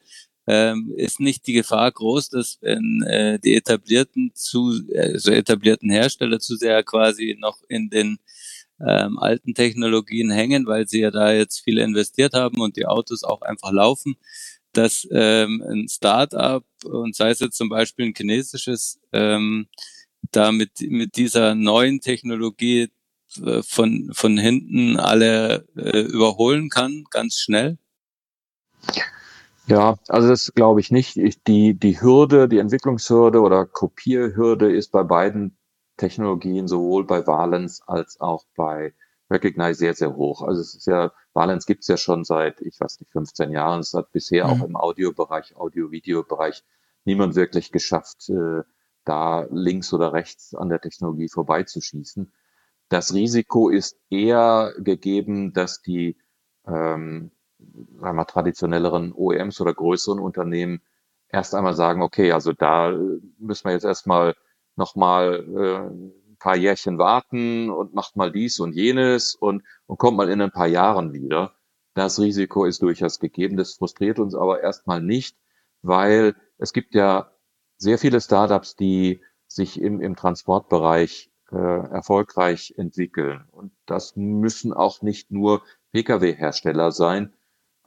B: Ähm, ist nicht die Gefahr groß, dass wenn äh, die etablierten zu also etablierten Hersteller zu sehr quasi noch in den ähm, alten Technologien hängen, weil sie ja da jetzt viel investiert haben und die Autos auch einfach laufen, dass ähm, ein Start-up und sei es jetzt zum Beispiel ein chinesisches, ähm, da mit, mit dieser neuen Technologie äh, von, von hinten alle äh, überholen kann, ganz schnell?
C: Ja, also das glaube ich nicht. Ich, die, die Hürde, die Entwicklungshürde oder Kopierhürde ist bei beiden Technologien sowohl bei Valence als auch bei Recognize sehr, sehr hoch. Also es ist ja, Valence gibt es ja schon seit, ich weiß nicht, 15 Jahren. Es hat bisher mhm. auch im Audiobereich, Audio-Video-Bereich niemand wirklich geschafft, äh, da links oder rechts an der Technologie vorbeizuschießen. Das Risiko ist eher gegeben, dass die ähm, sagen wir, traditionelleren OEMs oder größeren Unternehmen erst einmal sagen, okay, also da müssen wir jetzt erstmal nochmal äh, ein paar Jährchen warten und macht mal dies und jenes und, und kommt mal in ein paar Jahren wieder. Das Risiko ist durchaus gegeben. Das frustriert uns aber erstmal nicht, weil es gibt ja sehr viele Startups, die sich im, im Transportbereich äh, erfolgreich entwickeln. Und das müssen auch nicht nur Pkw-Hersteller sein,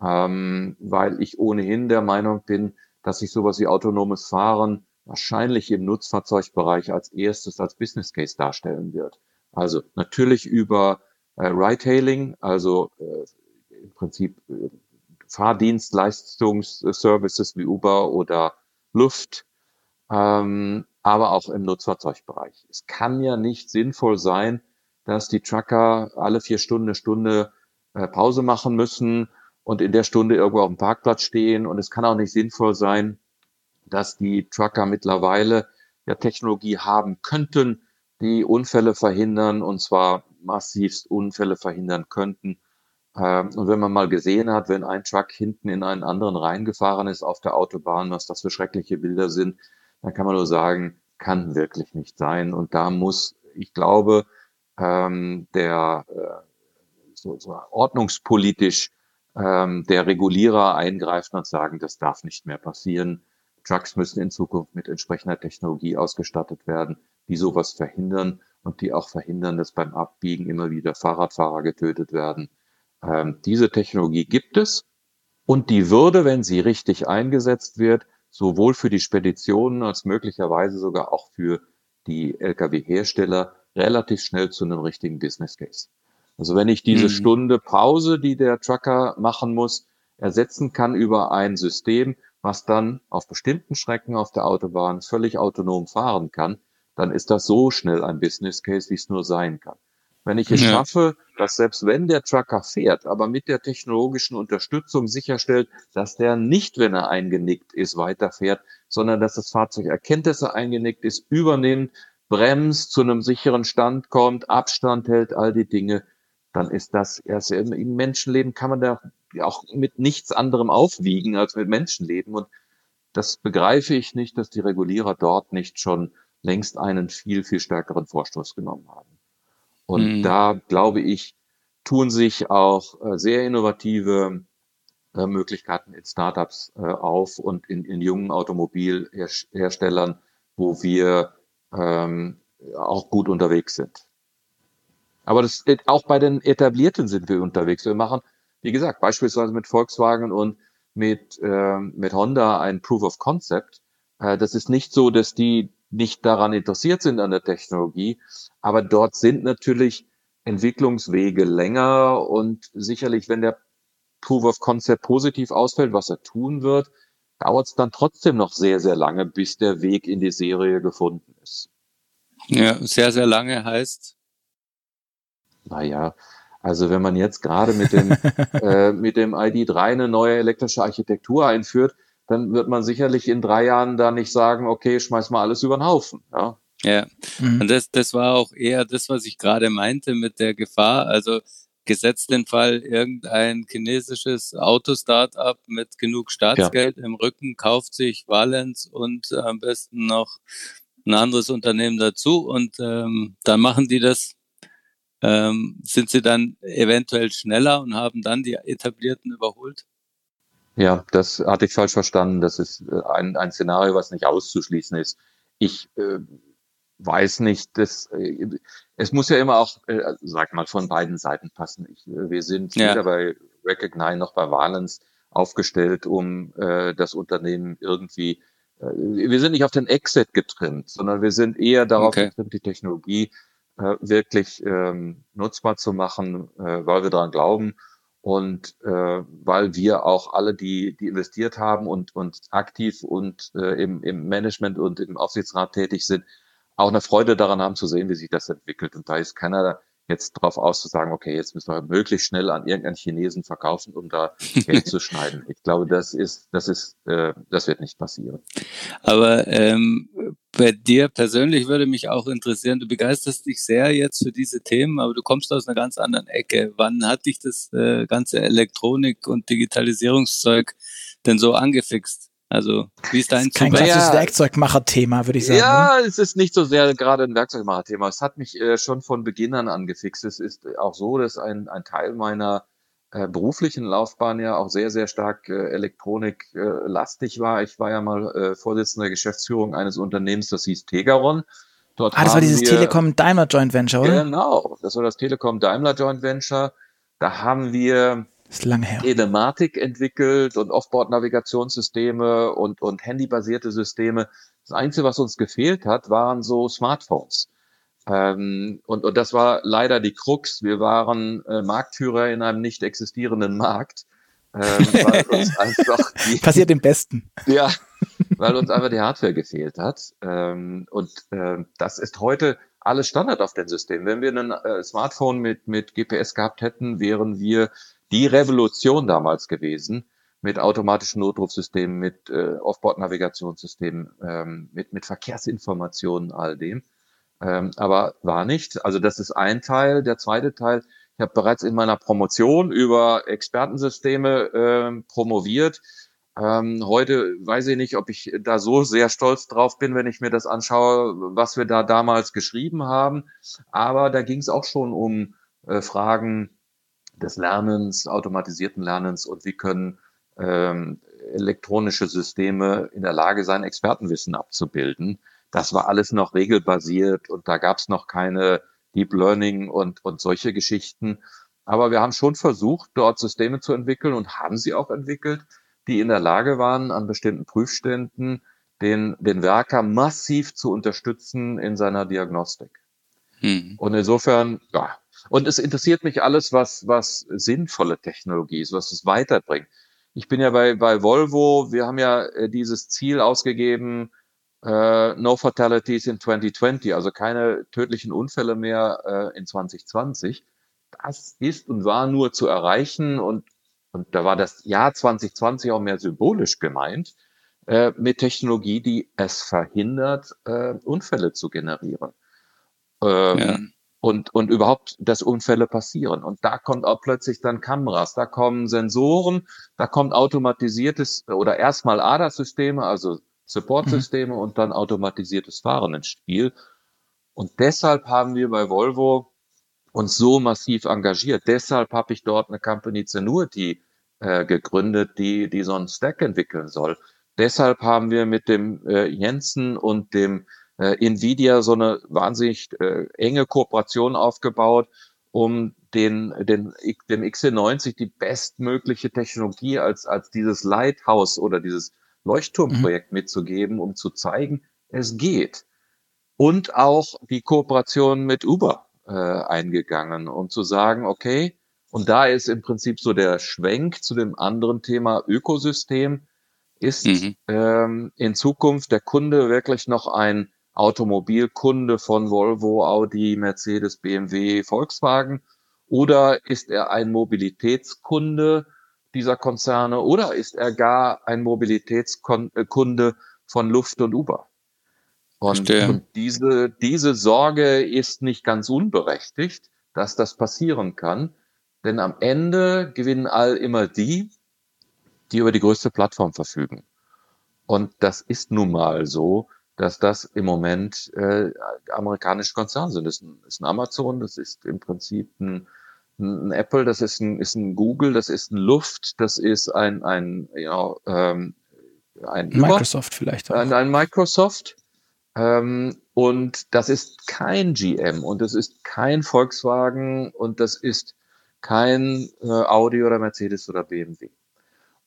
C: ähm, weil ich ohnehin der Meinung bin, dass sich sowas wie autonomes Fahren wahrscheinlich im Nutzfahrzeugbereich als erstes als Business Case darstellen wird. Also natürlich über äh, Ride-Hailing, also äh, im Prinzip äh, Fahrdienstleistungsservices wie Uber oder Luft, ähm, aber auch im Nutzfahrzeugbereich. Es kann ja nicht sinnvoll sein, dass die Trucker alle vier Stunden eine Stunde äh, Pause machen müssen und in der Stunde irgendwo auf dem Parkplatz stehen. Und es kann auch nicht sinnvoll sein, dass die Trucker mittlerweile ja Technologie haben könnten, die Unfälle verhindern und zwar massivst Unfälle verhindern könnten. Ähm, und wenn man mal gesehen hat, wenn ein Truck hinten in einen anderen reingefahren ist auf der Autobahn, was das für schreckliche Bilder sind, dann kann man nur sagen, kann wirklich nicht sein. Und da muss, ich glaube, ähm, der äh, so, so ordnungspolitisch ähm, der Regulierer eingreifen und sagen, das darf nicht mehr passieren. Trucks müssen in Zukunft mit entsprechender Technologie ausgestattet werden, die sowas verhindern und die auch verhindern, dass beim Abbiegen immer wieder Fahrradfahrer getötet werden. Ähm, diese Technologie gibt es und die würde, wenn sie richtig eingesetzt wird, sowohl für die Speditionen als möglicherweise sogar auch für die Lkw-Hersteller relativ schnell zu einem richtigen Business Case. Also wenn ich diese mhm. Stunde Pause, die der Trucker machen muss, ersetzen kann über ein System, was dann auf bestimmten Strecken auf der Autobahn völlig autonom fahren kann, dann ist das so schnell ein Business Case, wie es nur sein kann. Wenn ich es ja. schaffe, dass selbst wenn der Trucker fährt, aber mit der technologischen Unterstützung sicherstellt, dass der nicht, wenn er eingenickt ist, weiterfährt, sondern dass das Fahrzeug erkennt, dass er eingenickt ist, übernimmt, bremst, zu einem sicheren Stand kommt, Abstand hält, all die Dinge, dann ist das erst im Menschenleben kann man da auch mit nichts anderem aufwiegen als mit Menschenleben. Und das begreife ich nicht, dass die Regulierer dort nicht schon längst einen viel, viel stärkeren Vorstoß genommen haben. Und mhm. da glaube ich, tun sich auch äh, sehr innovative äh, Möglichkeiten in Startups äh, auf und in, in jungen Automobilherstellern, wo wir ähm, auch gut unterwegs sind. Aber das, auch bei den etablierten sind wir unterwegs. Wir machen, wie gesagt, beispielsweise mit Volkswagen und mit, äh, mit Honda ein Proof of Concept. Äh, das ist nicht so, dass die nicht daran interessiert sind an der Technologie, aber dort sind natürlich Entwicklungswege länger und sicherlich, wenn der Proof of Concept positiv ausfällt, was er tun wird, dauert es dann trotzdem noch sehr, sehr lange, bis der Weg in die Serie gefunden ist.
B: Ja, sehr, sehr lange heißt?
C: Naja, also wenn man jetzt gerade mit dem, äh, mit dem ID3 eine neue elektrische Architektur einführt, dann wird man sicherlich in drei Jahren da nicht sagen, okay, schmeiß mal alles über den Haufen. Ja,
B: ja. Mhm. und das, das war auch eher das, was ich gerade meinte mit der Gefahr. Also gesetzt den Fall, irgendein chinesisches Auto-Startup mit genug Staatsgeld ja. im Rücken kauft sich Valens und am besten noch ein anderes Unternehmen dazu und ähm, dann machen die das ähm, sind sie dann eventuell schneller und haben dann die etablierten überholt?
C: Ja, das hatte ich falsch verstanden. Das ist äh, ein, ein Szenario, was nicht auszuschließen ist. Ich äh, weiß nicht, dass äh, es muss ja immer auch, äh, sag mal, von beiden Seiten passen. Ich, äh, wir sind ja. weder bei Recognize noch bei Valence aufgestellt, um äh, das Unternehmen irgendwie äh, wir sind nicht auf den Exit getrimmt, sondern wir sind eher darauf okay. getrimmt, die Technologie äh, wirklich ähm, nutzbar zu machen, äh, weil wir daran glauben und äh, weil wir auch alle, die, die investiert haben und, und aktiv und äh, im, im Management und im Aufsichtsrat tätig sind, auch eine Freude daran haben zu sehen, wie sich das entwickelt. Und da ist keiner jetzt darauf aus zu sagen, okay, jetzt müssen wir möglichst schnell an irgendeinen Chinesen verkaufen, um da Geld zu schneiden. Ich glaube, das ist, das ist, äh, das wird nicht passieren.
B: Aber ähm, bei dir persönlich würde mich auch interessieren, du begeisterst dich sehr jetzt für diese Themen, aber du kommst aus einer ganz anderen Ecke. Wann hat dich das äh, ganze Elektronik- und Digitalisierungszeug denn so angefixt? Also, wie ist dein
A: Kein klassisches ja, Werkzeugmacher-Thema, würde ich sagen.
C: Ja, oder? es ist nicht so sehr gerade ein Werkzeugmacher-Thema. Es hat mich äh, schon von Beginn an angefixt. Es ist auch so, dass ein, ein Teil meiner äh, beruflichen Laufbahn ja auch sehr, sehr stark äh, elektroniklastig äh, war. Ich war ja mal äh, Vorsitzender der Geschäftsführung eines Unternehmens, das hieß Tegaron.
A: Dort ah, das war dieses Telekom-Daimler Joint Venture, oder?
C: Genau, das war das Telekom-Daimler Joint Venture. Da haben wir
A: ist lange her.
C: Telematik entwickelt und Offboard-Navigationssysteme und, und handybasierte Systeme. Das Einzige, was uns gefehlt hat, waren so Smartphones. Ähm, und, und das war leider die Krux. Wir waren äh, Marktführer in einem nicht existierenden Markt. Ähm,
A: weil uns einfach die, Passiert im Besten.
C: Ja, weil uns einfach die Hardware gefehlt hat. Ähm, und äh, das ist heute alles Standard auf den Systemen. Wenn wir ein äh, Smartphone mit, mit GPS gehabt hätten, wären wir die Revolution damals gewesen mit automatischen Notrufsystemen, mit äh, Offboard-Navigationssystemen, ähm, mit, mit Verkehrsinformationen, all dem. Ähm, aber war nicht. Also das ist ein Teil. Der zweite Teil, Ich habe bereits in meiner Promotion über Expertensysteme äh, promoviert. Ähm, heute weiß ich nicht, ob ich da so sehr stolz drauf bin, wenn ich mir das anschaue, was wir da damals geschrieben haben. Aber da ging es auch schon um äh, Fragen des Lernens, automatisierten Lernens und wie können ähm, elektronische Systeme in der Lage sein, Expertenwissen abzubilden. Das war alles noch regelbasiert und da gab es noch keine Deep Learning und, und solche Geschichten. Aber wir haben schon versucht, dort Systeme zu entwickeln und haben sie auch entwickelt, die in der Lage waren, an bestimmten Prüfständen den, den Werker massiv zu unterstützen in seiner Diagnostik. Hm. Und insofern, ja. Und es interessiert mich alles, was, was sinnvolle Technologie ist, was es weiterbringt. Ich bin ja bei, bei Volvo, wir haben ja äh, dieses Ziel ausgegeben, äh, No Fatalities in 2020, also keine tödlichen Unfälle mehr äh, in 2020. Das ist und war nur zu erreichen und, und da war das Jahr 2020 auch mehr symbolisch gemeint, äh, mit Technologie, die es verhindert, äh, Unfälle zu generieren. Ähm, ja. Und, und überhaupt, dass Unfälle passieren. Und da kommt auch plötzlich dann Kameras, da kommen Sensoren, da kommt automatisiertes oder erstmal ADAS-Systeme, also Supportsysteme mhm. und dann automatisiertes Fahren ins Spiel. Und deshalb haben wir bei Volvo uns so massiv engagiert. Deshalb habe ich dort eine Company Zenuity äh, gegründet, die, die so einen Stack entwickeln soll. Deshalb haben wir mit dem äh, Jensen und dem äh, Nvidia so eine wahnsinnig äh, enge Kooperation aufgebaut, um den, den, dem XC90 die bestmögliche Technologie als, als dieses Lighthouse oder dieses Leuchtturmprojekt mhm. mitzugeben, um zu zeigen, es geht. Und auch die Kooperation mit Uber äh, eingegangen, um zu sagen, okay, und da ist im Prinzip so der Schwenk zu dem anderen Thema Ökosystem, ist mhm. ähm, in Zukunft der Kunde wirklich noch ein Automobilkunde von Volvo, Audi, Mercedes, BMW, Volkswagen? Oder ist er ein Mobilitätskunde, dieser Konzerne oder ist er gar ein Mobilitätskunde von Luft und Uber? Und, und, diese, diese Sorge ist nicht ganz unberechtigt, dass das passieren kann. Denn am Ende gewinnen all immer die, die über die größte Plattform verfügen. Und das ist nun mal so, dass das im Moment äh, amerikanische Konzerne sind. Das ist ein, ist ein Amazon, das ist im Prinzip ein, ein Apple, das ist ein, ist ein Google, das ist ein Luft, das ist ein, ein, ja, ähm, ein
A: Microsoft Uber, vielleicht
C: auch. Ein, ein Microsoft. Ähm, und das ist kein GM und das ist kein Volkswagen und das ist kein äh, Audi oder Mercedes oder BMW.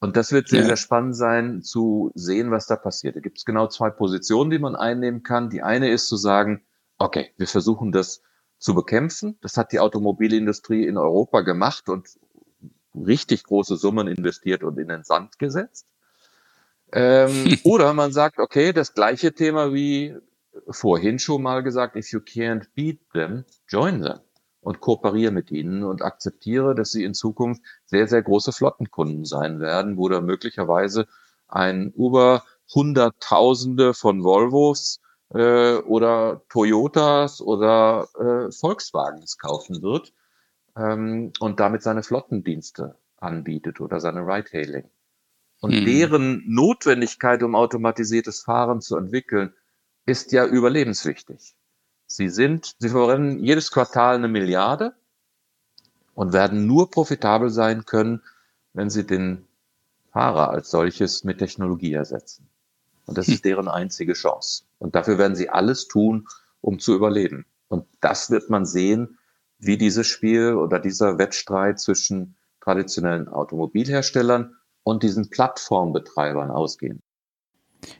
C: Und das wird sehr, ja. sehr spannend sein zu sehen, was da passiert. Da gibt es genau zwei Positionen, die man einnehmen kann. Die eine ist zu sagen, okay, wir versuchen das zu bekämpfen. Das hat die Automobilindustrie in Europa gemacht und richtig große Summen investiert und in den Sand gesetzt. Ähm, oder man sagt, okay, das gleiche Thema wie vorhin schon mal gesagt, if you can't beat them, join them und kooperiere mit ihnen und akzeptiere, dass sie in Zukunft sehr, sehr große Flottenkunden sein werden, wo da möglicherweise ein über Hunderttausende von Volvos äh, oder Toyotas oder äh, Volkswagens kaufen wird ähm, und damit seine Flottendienste anbietet oder seine Ride-Hailing. Und hm. deren Notwendigkeit, um automatisiertes Fahren zu entwickeln, ist ja überlebenswichtig. Sie sind, sie verwenden jedes Quartal eine Milliarde und werden nur profitabel sein können, wenn sie den Fahrer als solches mit Technologie ersetzen. Und das hm. ist deren einzige Chance. Und dafür werden sie alles tun, um zu überleben. Und das wird man sehen, wie dieses Spiel oder dieser Wettstreit zwischen traditionellen Automobilherstellern und diesen Plattformbetreibern ausgehen.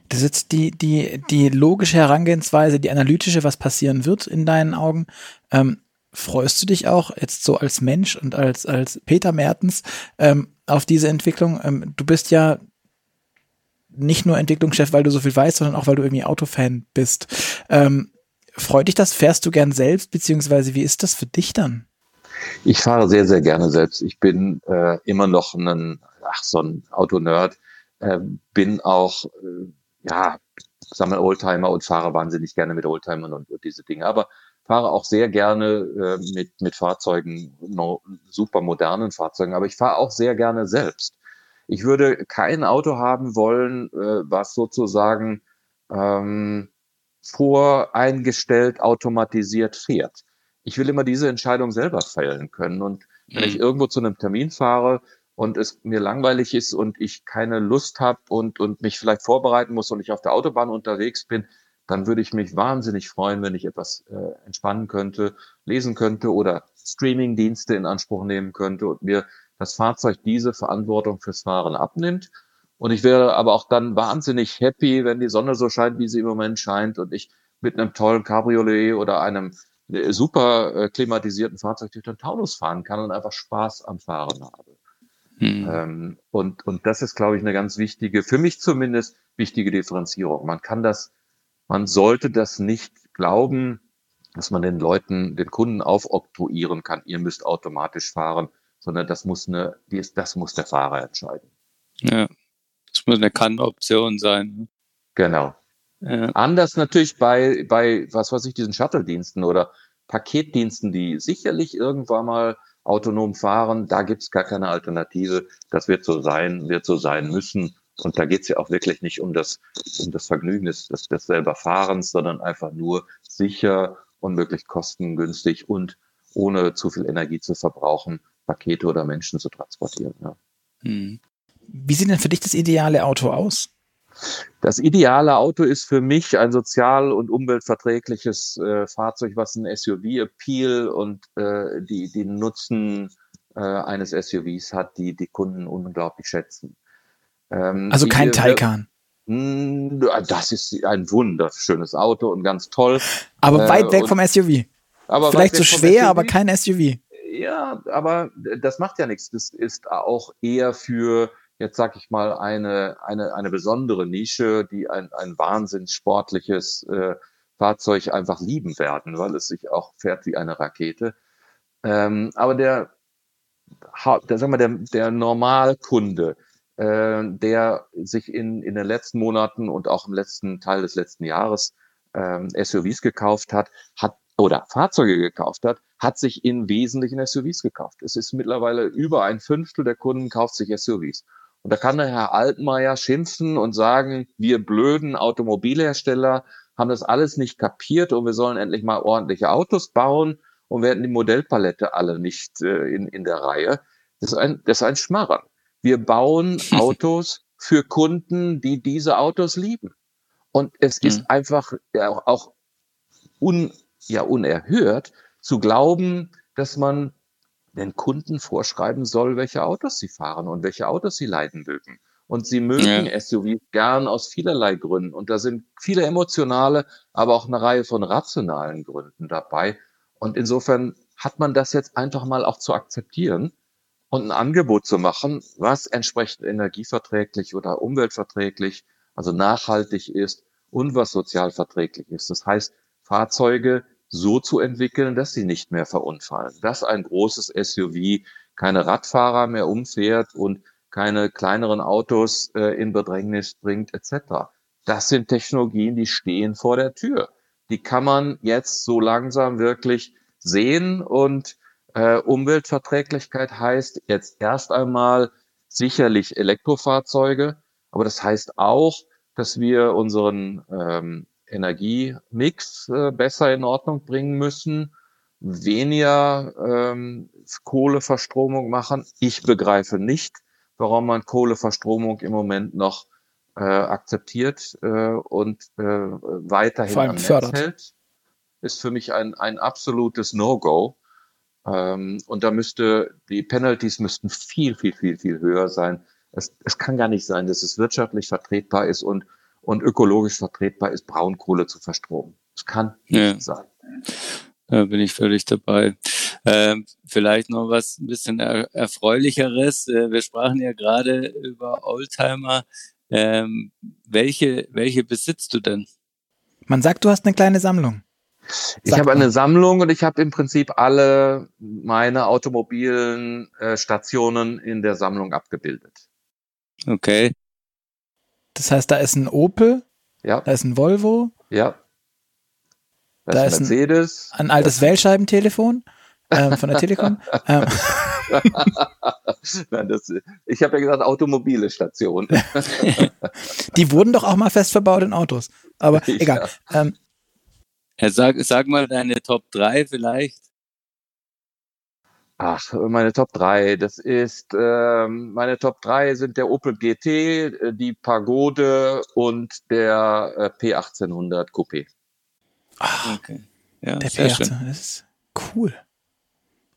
A: Das ist jetzt die, die, die logische Herangehensweise, die analytische, was passieren wird in deinen Augen. Ähm, freust du dich auch jetzt so als Mensch und als, als Peter Mertens ähm, auf diese Entwicklung? Ähm, du bist ja nicht nur Entwicklungschef, weil du so viel weißt, sondern auch, weil du irgendwie Autofan bist. Ähm, freut dich das? Fährst du gern selbst, beziehungsweise wie ist das für dich dann?
C: Ich fahre sehr, sehr gerne selbst. Ich bin äh, immer noch ein, ach, so ein Autonerd. Äh, bin auch, äh, ja, sammle Oldtimer und fahre wahnsinnig gerne mit Oldtimern und, und diese Dinge. Aber fahre auch sehr gerne äh, mit, mit Fahrzeugen, no, super modernen Fahrzeugen, aber ich fahre auch sehr gerne selbst. Ich würde kein Auto haben wollen, äh, was sozusagen ähm, voreingestellt automatisiert fährt. Ich will immer diese Entscheidung selber fällen können. Und wenn ich mhm. irgendwo zu einem Termin fahre und es mir langweilig ist und ich keine Lust habe und, und mich vielleicht vorbereiten muss und ich auf der Autobahn unterwegs bin, dann würde ich mich wahnsinnig freuen, wenn ich etwas äh, entspannen könnte, lesen könnte oder Streaming-Dienste in Anspruch nehmen könnte und mir das Fahrzeug diese Verantwortung fürs Fahren abnimmt. Und ich wäre aber auch dann wahnsinnig happy, wenn die Sonne so scheint, wie sie im Moment scheint und ich mit einem tollen Cabriolet oder einem äh, super äh, klimatisierten Fahrzeug durch den Taunus fahren kann und einfach Spaß am Fahren habe. Hm. Ähm, und, und das ist, glaube ich, eine ganz wichtige, für mich zumindest wichtige Differenzierung. Man kann das man sollte das nicht glauben, dass man den Leuten, den Kunden aufoktroyieren kann, ihr müsst automatisch fahren, sondern das muss eine, das muss der Fahrer entscheiden.
B: Ja, das muss eine Kann-Option sein. Ne?
C: Genau. Ja. Anders natürlich bei, bei, was weiß ich, diesen Shuttle-Diensten oder Paketdiensten, die sicherlich irgendwann mal autonom fahren, da gibt's gar keine Alternative. Das wird so sein, wird so sein müssen. Und da geht es ja auch wirklich nicht um das, um das Vergnügen des, des, des selber Fahrens, sondern einfach nur sicher und möglichst kostengünstig und ohne zu viel Energie zu verbrauchen, Pakete oder Menschen zu transportieren. Ja.
A: Hm. Wie sieht denn für dich das ideale Auto aus?
C: Das ideale Auto ist für mich ein sozial- und umweltverträgliches äh, Fahrzeug, was ein SUV-Appeal und äh, die, die Nutzen äh, eines SUVs hat, die die Kunden unglaublich schätzen.
A: Ähm, also kein die, Taycan.
C: Hm, das ist ein wunderschönes Auto und ganz toll.
A: Aber äh, weit weg vom SUV. Aber Vielleicht so schwer, aber kein SUV.
C: Ja, aber das macht ja nichts. Das ist auch eher für, jetzt sag ich mal, eine, eine, eine besondere Nische, die ein, ein wahnsinns sportliches äh, Fahrzeug einfach lieben werden, weil es sich auch fährt wie eine Rakete. Ähm, aber der, der, sag mal, der, der Normalkunde, äh, der sich in, in den letzten Monaten und auch im letzten Teil des letzten Jahres ähm, SUVs gekauft hat, hat oder Fahrzeuge gekauft hat, hat sich in wesentlichen SUVs gekauft. Es ist mittlerweile über ein Fünftel der Kunden kauft sich SUVs. Und da kann der Herr Altmaier schimpfen und sagen, wir blöden Automobilhersteller haben das alles nicht kapiert und wir sollen endlich mal ordentliche Autos bauen und werden die Modellpalette alle nicht äh, in, in der Reihe. Das ist ein, das ist ein Schmarrn. Wir bauen Autos für Kunden, die diese Autos lieben. Und es ist mhm. einfach ja, auch un, ja, unerhört zu glauben, dass man den Kunden vorschreiben soll, welche Autos sie fahren und welche Autos sie leiden mögen. Und sie mögen ja. SUVs gern aus vielerlei Gründen. Und da sind viele emotionale, aber auch eine Reihe von rationalen Gründen dabei. Und insofern hat man das jetzt einfach mal auch zu akzeptieren und ein Angebot zu machen, was entsprechend energieverträglich oder umweltverträglich, also nachhaltig ist und was sozialverträglich ist. Das heißt, Fahrzeuge so zu entwickeln, dass sie nicht mehr verunfallen, dass ein großes SUV keine Radfahrer mehr umfährt und keine kleineren Autos äh, in Bedrängnis bringt, etc. Das sind Technologien, die stehen vor der Tür. Die kann man jetzt so langsam wirklich sehen und äh, Umweltverträglichkeit heißt jetzt erst einmal sicherlich Elektrofahrzeuge, aber das heißt auch, dass wir unseren ähm, Energiemix äh, besser in Ordnung bringen müssen, weniger ähm, Kohleverstromung machen. Ich begreife nicht, warum man Kohleverstromung im Moment noch äh, akzeptiert äh, und äh, weiterhin am Netz fördert. hält. Ist für mich ein, ein absolutes No-Go. Ähm, und da müsste, die Penalties müssten viel, viel, viel, viel höher sein. Es, es kann gar nicht sein, dass es wirtschaftlich vertretbar ist und, und ökologisch vertretbar ist, Braunkohle zu verstromen. Es kann nicht ja. sein.
B: Da bin ich völlig dabei. Ähm, vielleicht noch was ein bisschen er erfreulicheres. Äh, wir sprachen ja gerade über Oldtimer. Ähm, welche, welche besitzt du denn?
A: Man sagt, du hast eine kleine Sammlung.
C: Ich habe eine Sammlung und ich habe im Prinzip alle meine automobilen äh, Stationen in der Sammlung abgebildet.
B: Okay.
A: Das heißt, da ist ein Opel,
C: ja.
A: da ist ein Volvo,
C: ja.
A: Das da ist Mercedes. Ein, ein altes Wählscheibentelefon ähm, von der Telekom. ähm.
C: Nein, das, ich habe ja gesagt, automobile Station.
A: Die wurden doch auch mal fest verbaut in Autos. Aber egal. Ja. Ähm,
B: sag, sag mal deine Top 3 vielleicht.
C: Ach, meine Top 3, das ist, ähm, meine Top 3 sind der Opel GT, äh, die Pagode und der äh, P1800 Coupé.
A: Ach, okay. Ja, der P1800 ist cool.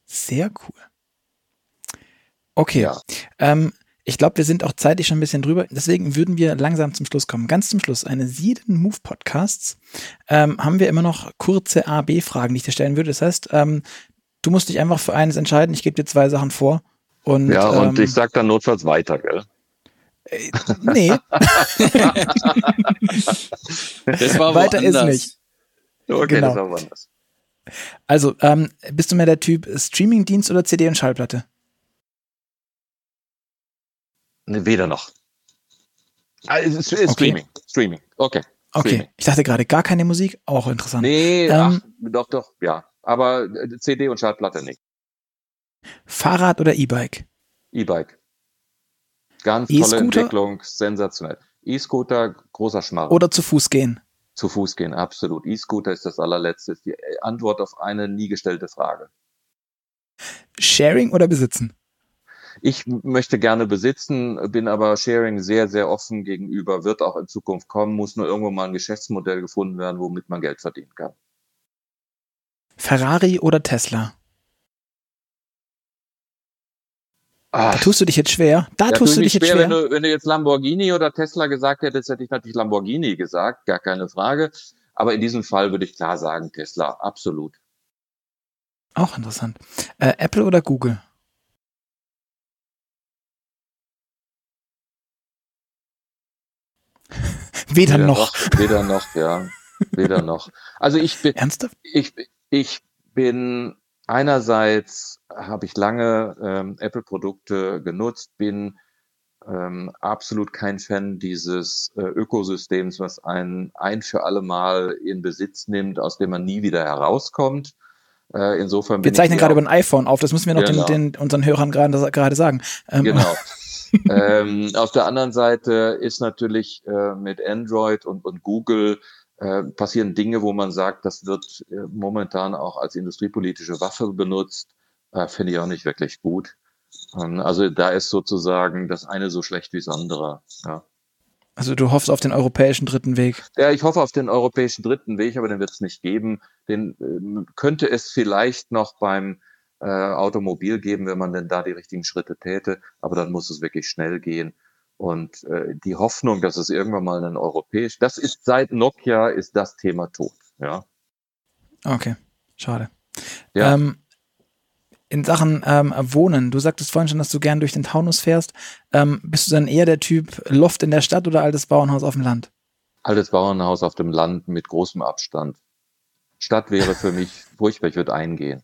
A: Sehr cool. Okay. Ja. Ähm, ich glaube, wir sind auch zeitlich schon ein bisschen drüber. Deswegen würden wir langsam zum Schluss kommen. Ganz zum Schluss, eine sieben Move Podcasts, ähm, haben wir immer noch kurze A-B-Fragen, die ich dir stellen würde. Das heißt, ähm, du musst dich einfach für eines entscheiden. Ich gebe dir zwei Sachen vor. Und,
C: ja, und ähm, ich sag dann notfalls weiter, gell?
A: Äh, nee.
B: das war weiter ist nicht.
C: Okay, genau. das war woanders.
A: Also, ähm, bist du mehr der Typ Streamingdienst oder CD und Schallplatte?
C: Ne, weder noch. Also, okay. Streaming. Streaming. Okay.
A: Okay. Streaming. Ich dachte gerade gar keine Musik, auch interessant.
C: Nee, ähm, ach, doch, doch, ja. Aber äh, CD und Schallplatte nicht.
A: Fahrrad oder E-Bike?
C: E-Bike. Ganz e tolle Entwicklung, sensationell. E-Scooter, großer Schmarrn.
A: Oder zu Fuß gehen?
C: Zu Fuß gehen, absolut. E-Scooter ist das allerletzte, ist die Antwort auf eine nie gestellte Frage.
A: Sharing oder besitzen?
C: Ich möchte gerne besitzen, bin aber Sharing sehr, sehr offen gegenüber, wird auch in Zukunft kommen, muss nur irgendwo mal ein Geschäftsmodell gefunden werden, womit man Geld verdienen kann.
A: Ferrari oder Tesla? Ach, da tust du dich jetzt schwer. Da ja, tust du dich jetzt schwer.
C: Wenn du, wenn du jetzt Lamborghini oder Tesla gesagt hättest, hätte ich natürlich Lamborghini gesagt, gar keine Frage. Aber in diesem Fall würde ich klar sagen, Tesla, absolut.
A: Auch interessant. Äh, Apple oder Google? weder, weder noch.
C: noch. Weder noch, ja. Weder noch. Also ich bin.
A: Ernsthaft?
C: Ich, ich bin einerseits habe ich lange ähm, Apple-Produkte genutzt, bin ähm, absolut kein Fan dieses äh, Ökosystems, was einen ein für alle Mal in Besitz nimmt, aus dem man nie wieder herauskommt. Äh, insofern
A: Wir zeichnen gerade über ein iPhone auf, das müssen wir noch genau. den, den, unseren Hörern gerade, gerade sagen.
C: Ähm, genau. ähm, auf der anderen Seite ist natürlich äh, mit Android und, und Google äh, passieren Dinge, wo man sagt, das wird äh, momentan auch als industriepolitische Waffe benutzt. Äh, Finde ich auch nicht wirklich gut. Ähm, also da ist sozusagen das eine so schlecht wie das andere. Ja.
A: Also du hoffst auf den europäischen dritten Weg?
C: Ja, ich hoffe auf den europäischen dritten Weg, aber den wird es nicht geben. Den äh, könnte es vielleicht noch beim äh, Automobil geben, wenn man denn da die richtigen Schritte täte, aber dann muss es wirklich schnell gehen. Und äh, die Hoffnung, dass es irgendwann mal einen europäisch, das ist seit Nokia ist das Thema tot. Ja.
A: Okay, schade. Ja. Ähm, in Sachen ähm, Wohnen, du sagtest vorhin schon, dass du gern durch den Taunus fährst. Ähm, bist du dann eher der Typ Loft in der Stadt oder altes Bauernhaus auf dem Land?
C: Altes Bauernhaus auf dem Land mit großem Abstand. Stadt wäre für mich furchtbar, ich würde eingehen.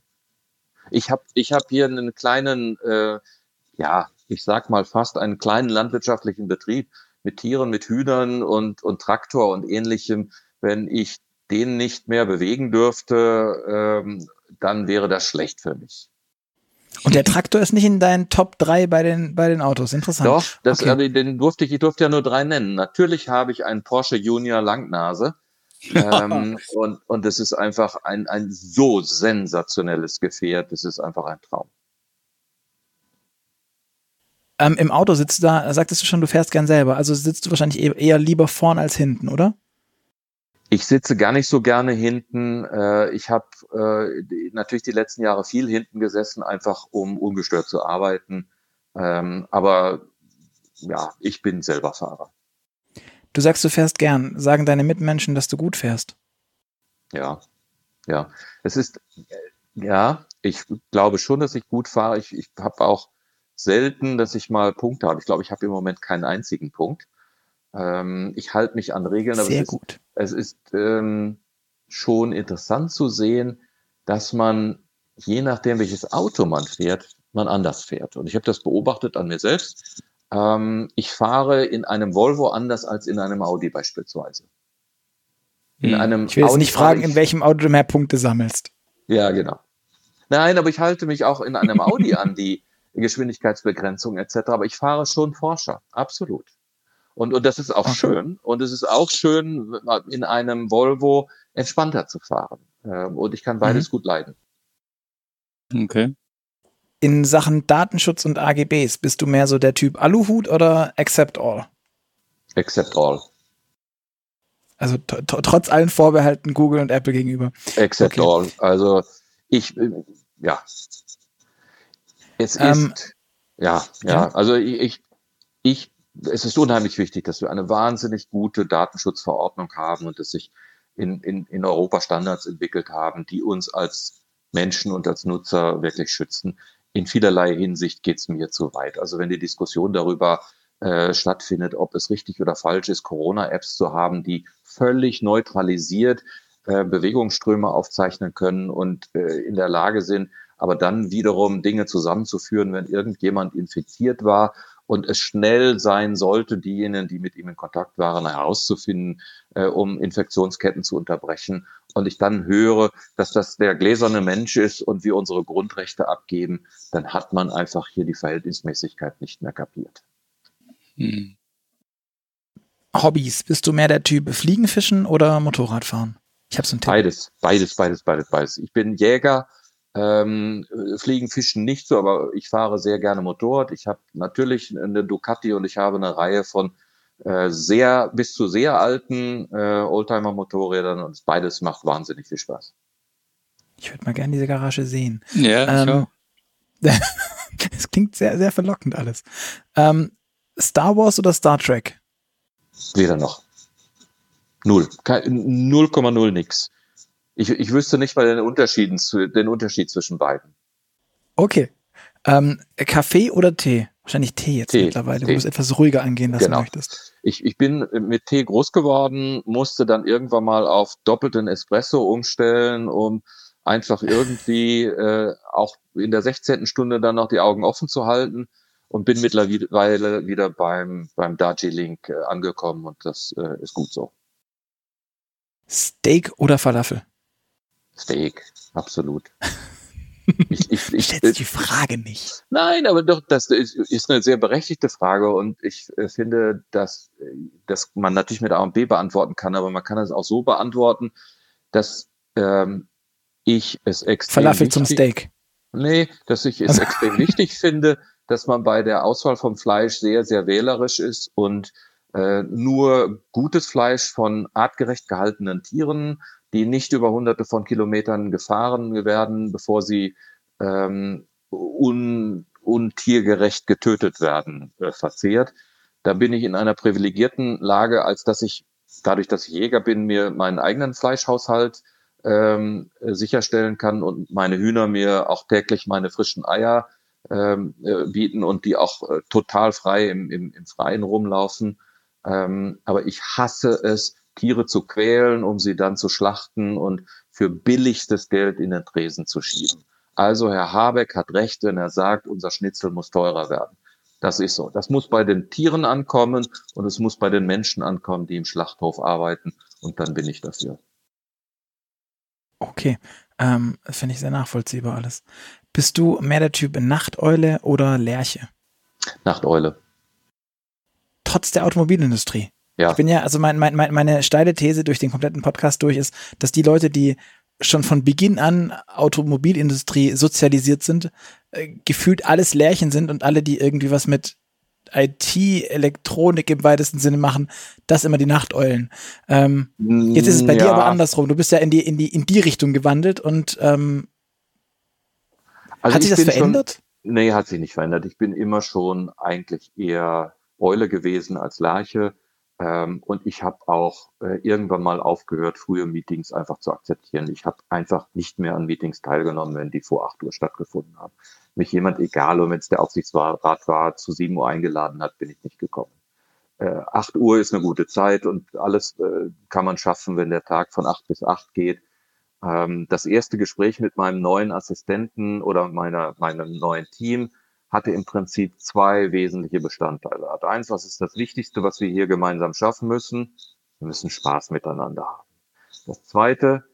C: Ich habe ich hab hier einen kleinen, äh, ja, ich sag mal fast einen kleinen landwirtschaftlichen Betrieb mit Tieren, mit Hühnern und, und Traktor und ähnlichem. Wenn ich den nicht mehr bewegen dürfte, ähm, dann wäre das schlecht für mich.
A: Und der Traktor ist nicht in deinen Top 3 bei den, bei den Autos. Interessant.
C: Doch, das, okay. also, den durfte ich, ich durfte ja nur drei nennen. Natürlich habe ich einen Porsche Junior Langnase. ähm, und, und es ist einfach ein, ein so sensationelles Gefährt. Es ist einfach ein Traum.
A: Ähm, Im Auto sitzt du da, sagtest du schon, du fährst gern selber. Also sitzt du wahrscheinlich e-, eher lieber vorn als hinten, oder?
C: Ich sitze gar nicht so gerne hinten. Äh, ich habe äh, natürlich die letzten Jahre viel hinten gesessen, einfach um ungestört zu arbeiten. Ähm, aber ja, ich bin selber Fahrer.
A: Du sagst, du fährst gern. Sagen deine Mitmenschen, dass du gut fährst?
C: Ja, ja. Es ist, ja, ich glaube schon, dass ich gut fahre. Ich, ich habe auch selten, dass ich mal Punkte habe. Ich glaube, ich habe im Moment keinen einzigen Punkt. Ähm, ich halte mich an Regeln,
A: aber
C: Sehr
A: es gut.
C: ist, es ist ähm, schon interessant zu sehen, dass man, je nachdem, welches Auto man fährt, man anders fährt. Und ich habe das beobachtet an mir selbst. Ähm, ich fahre in einem Volvo anders als in einem Audi beispielsweise. in hm. einem
A: Ich will jetzt nicht fragen, in welchem Auto du mehr Punkte sammelst.
C: Ja, genau. Nein, aber ich halte mich auch in einem Audi an die Geschwindigkeitsbegrenzung etc. Aber ich fahre schon Porsche, absolut. Und, und das ist auch okay. schön. Und es ist auch schön, in einem Volvo entspannter zu fahren. Ähm, und ich kann beides mhm. gut leiden.
B: Okay.
A: In Sachen Datenschutz und AGBs, bist du mehr so der Typ Aluhut oder Accept All?
C: Accept All.
A: Also trotz allen Vorbehalten Google und Apple gegenüber.
C: Accept okay. All. Also ich, äh, ja. Es ähm, ist, ja, ja, ja, also ich, ich, es ist unheimlich wichtig, dass wir eine wahnsinnig gute Datenschutzverordnung haben und dass sich in, in, in Europa Standards entwickelt haben, die uns als Menschen und als Nutzer wirklich schützen. In vielerlei Hinsicht geht es mir zu weit. Also wenn die Diskussion darüber äh, stattfindet, ob es richtig oder falsch ist, Corona-Apps zu haben, die völlig neutralisiert äh, Bewegungsströme aufzeichnen können und äh, in der Lage sind, aber dann wiederum Dinge zusammenzuführen, wenn irgendjemand infiziert war und es schnell sein sollte, diejenigen, die mit ihm in Kontakt waren, herauszufinden, äh, um Infektionsketten zu unterbrechen. Und ich dann höre, dass das der gläserne Mensch ist und wir unsere Grundrechte abgeben, dann hat man einfach hier die Verhältnismäßigkeit nicht mehr kapiert. Hm.
A: Hobbys, bist du mehr der Typ Fliegenfischen oder Motorradfahren?
C: Ich habe so ein Tipp. Beides, beides, beides, beides, beides. Ich bin Jäger, ähm, Fliegen, Fischen nicht so, aber ich fahre sehr gerne Motorrad. Ich habe natürlich eine Ducati und ich habe eine Reihe von äh, sehr bis zu sehr alten äh, Oldtimer-Motorrädern und beides macht wahnsinnig viel Spaß.
A: Ich würde mal gerne diese Garage sehen.
B: Ja, ähm,
A: Es klingt sehr, sehr verlockend alles. Ähm, Star Wars oder Star Trek?
C: Weder noch. Null. 0,0 nix. Ich, ich wüsste nicht mal den, Unterschieden, den Unterschied zwischen beiden.
A: Okay. Ähm, Kaffee oder Tee? Wahrscheinlich Tee jetzt Tee, mittlerweile, Tee. du es etwas ruhiger angehen lassen genau. möchtest.
C: Ich, ich bin mit Tee groß geworden, musste dann irgendwann mal auf doppelten Espresso umstellen, um einfach irgendwie äh, auch in der 16. Stunde dann noch die Augen offen zu halten und bin mittlerweile wieder beim, beim Darjeeling äh, angekommen und das äh, ist gut so.
A: Steak oder Falafel?
C: Steak, absolut.
A: Ich, ich, ich stellst die Frage nicht.
C: Nein, aber doch, das ist, ist eine sehr berechtigte Frage und ich äh, finde, dass, dass man natürlich mit A und B beantworten kann, aber man kann es auch so beantworten, dass ähm, ich es extrem
A: Falafel wichtig, zum Steak.
C: Nee, dass ich es extrem wichtig finde, dass man bei der Auswahl vom Fleisch sehr, sehr wählerisch ist und äh, nur gutes Fleisch von artgerecht gehaltenen Tieren, die nicht über hunderte von Kilometern gefahren werden, bevor sie ähm, un, untiergerecht getötet werden, äh, verzehrt. Da bin ich in einer privilegierten Lage, als dass ich, dadurch, dass ich Jäger bin, mir meinen eigenen Fleischhaushalt ähm, sicherstellen kann und meine Hühner mir auch täglich meine frischen Eier ähm, äh, bieten und die auch äh, total frei im, im, im Freien rumlaufen. Ähm, aber ich hasse es, Tiere zu quälen, um sie dann zu schlachten und für billigstes Geld in den Tresen zu schieben. Also Herr Habeck hat recht, wenn er sagt, unser Schnitzel muss teurer werden. Das ist so. Das muss bei den Tieren ankommen und es muss bei den Menschen ankommen, die im Schlachthof arbeiten. Und dann bin ich dafür.
A: Okay, ähm, das finde ich sehr nachvollziehbar alles. Bist du mehr der Typ Nachteule oder Lerche?
C: Nachteule.
A: Trotz der Automobilindustrie.
C: Ja.
A: Ich bin ja, also mein, mein, meine steile These durch den kompletten Podcast durch ist, dass die Leute, die schon von Beginn an Automobilindustrie sozialisiert sind, äh, gefühlt alles Lärchen sind und alle, die irgendwie was mit IT, Elektronik im weitesten Sinne machen, das immer die Nachteulen. Ähm, jetzt ist es bei ja. dir aber andersrum. Du bist ja in die, in die, in die Richtung gewandelt und ähm, also hat sich das verändert?
C: Schon, nee, hat sich nicht verändert. Ich bin immer schon eigentlich eher Eule gewesen als Lerche. Ähm, und ich habe auch äh, irgendwann mal aufgehört, frühe Meetings einfach zu akzeptieren. Ich habe einfach nicht mehr an Meetings teilgenommen, wenn die vor 8 Uhr stattgefunden haben. Mich jemand, egal, und wenn es der Aufsichtsrat war, zu 7 Uhr eingeladen hat, bin ich nicht gekommen. Äh, 8 Uhr ist eine gute Zeit und alles äh, kann man schaffen, wenn der Tag von 8 bis 8 geht. Ähm, das erste Gespräch mit meinem neuen Assistenten oder meiner, meinem neuen Team hatte im Prinzip zwei wesentliche Bestandteile. Hat eins, was ist das Wichtigste, was wir hier gemeinsam schaffen müssen? Wir müssen Spaß miteinander haben. Das zweite,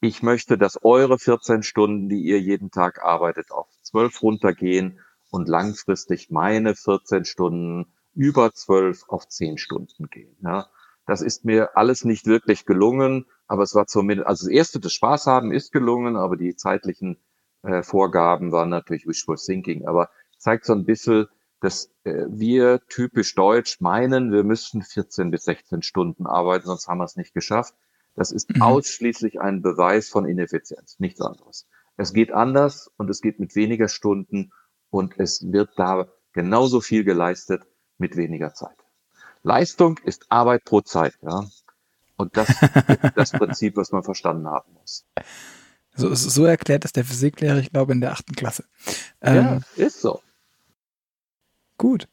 C: ich möchte, dass eure 14 Stunden, die ihr jeden Tag arbeitet, auf 12 runtergehen und langfristig meine 14 Stunden über 12 auf 10 Stunden gehen. Ja. Das ist mir alles nicht wirklich gelungen, aber es war zumindest, also das erste, das Spaß haben ist gelungen, aber die zeitlichen äh, Vorgaben waren natürlich wishful thinking, aber zeigt so ein bisschen, dass äh, wir typisch deutsch meinen, wir müssten 14 bis 16 Stunden arbeiten, sonst haben wir es nicht geschafft. Das ist mhm. ausschließlich ein Beweis von Ineffizienz, nichts anderes. Es geht anders und es geht mit weniger Stunden und es wird da genauso viel geleistet mit weniger Zeit. Leistung ist Arbeit pro Zeit, ja. Und das ist das Prinzip, was man verstanden haben muss.
A: So, so erklärt es der Physiklehrer, ich glaube, in der achten Klasse.
C: Ähm, ja, ist so.
A: Gut.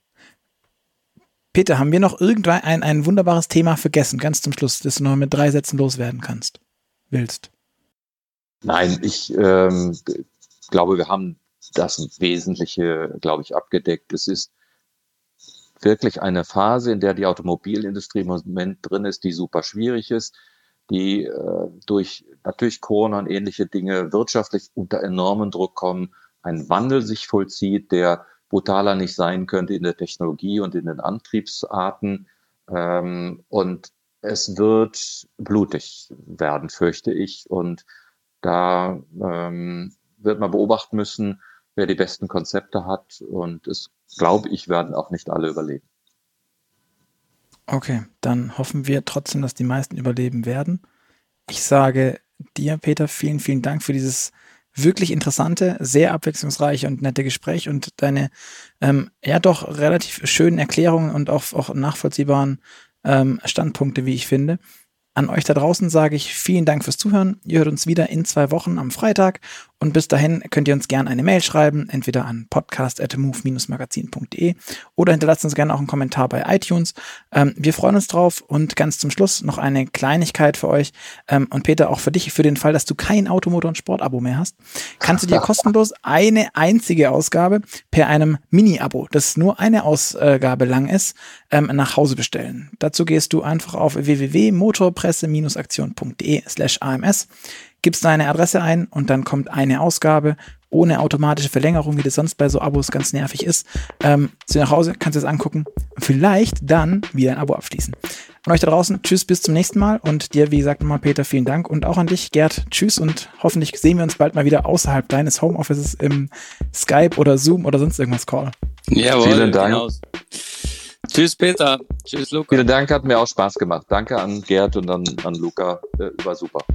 A: Peter, haben wir noch irgendwann ein, ein wunderbares Thema vergessen, ganz zum Schluss, das du noch mit drei Sätzen loswerden kannst, willst?
C: Nein, ich ähm, glaube, wir haben das Wesentliche, glaube ich, abgedeckt. Es ist wirklich eine Phase, in der die Automobilindustrie im Moment drin ist, die super schwierig ist, die äh, durch natürlich Corona und ähnliche Dinge wirtschaftlich unter enormen Druck kommen, ein Wandel sich vollzieht, der brutaler nicht sein könnte in der Technologie und in den Antriebsarten. Ähm, und es wird blutig werden, fürchte ich. Und da ähm, wird man beobachten müssen, wer die besten Konzepte hat. Und es, glaube ich, werden auch nicht alle überleben.
A: Okay, dann hoffen wir trotzdem, dass die meisten überleben werden. Ich sage dir, Peter, vielen, vielen Dank für dieses wirklich interessante, sehr abwechslungsreiche und nette Gespräch und deine ähm, ja doch relativ schönen Erklärungen und auch, auch nachvollziehbaren ähm, Standpunkte, wie ich finde. An euch da draußen sage ich vielen Dank fürs Zuhören. Ihr hört uns wieder in zwei Wochen am Freitag. Und bis dahin könnt ihr uns gerne eine Mail schreiben, entweder an podcast.move-magazin.de oder hinterlasst uns gerne auch einen Kommentar bei iTunes. Ähm, wir freuen uns drauf und ganz zum Schluss noch eine Kleinigkeit für euch. Ähm, und Peter, auch für dich, für den Fall, dass du kein Automotor- und Sportabo mehr hast, kannst du dir kostenlos eine einzige Ausgabe per einem Mini-Abo, das nur eine Ausgabe lang ist, ähm, nach Hause bestellen. Dazu gehst du einfach auf www.motorpresse-aktion.de slash AMS gibst deine Adresse ein und dann kommt eine Ausgabe ohne automatische Verlängerung, wie das sonst bei so Abos ganz nervig ist. Ähm, zu nach Hause, kannst du es angucken. Vielleicht dann wieder ein Abo abschließen. An euch da draußen, tschüss, bis zum nächsten Mal. Und dir, wie gesagt, nochmal Peter, vielen Dank. Und auch an dich, Gerd, tschüss. Und hoffentlich sehen wir uns bald mal wieder außerhalb deines Homeoffices im Skype oder Zoom oder sonst irgendwas Call.
C: Jawohl, Vielen Dank. Genau.
B: Tschüss, Peter. Tschüss,
C: Luca. Vielen Dank, hat mir auch Spaß gemacht. Danke an Gerd und an, an Luca. Äh, war super.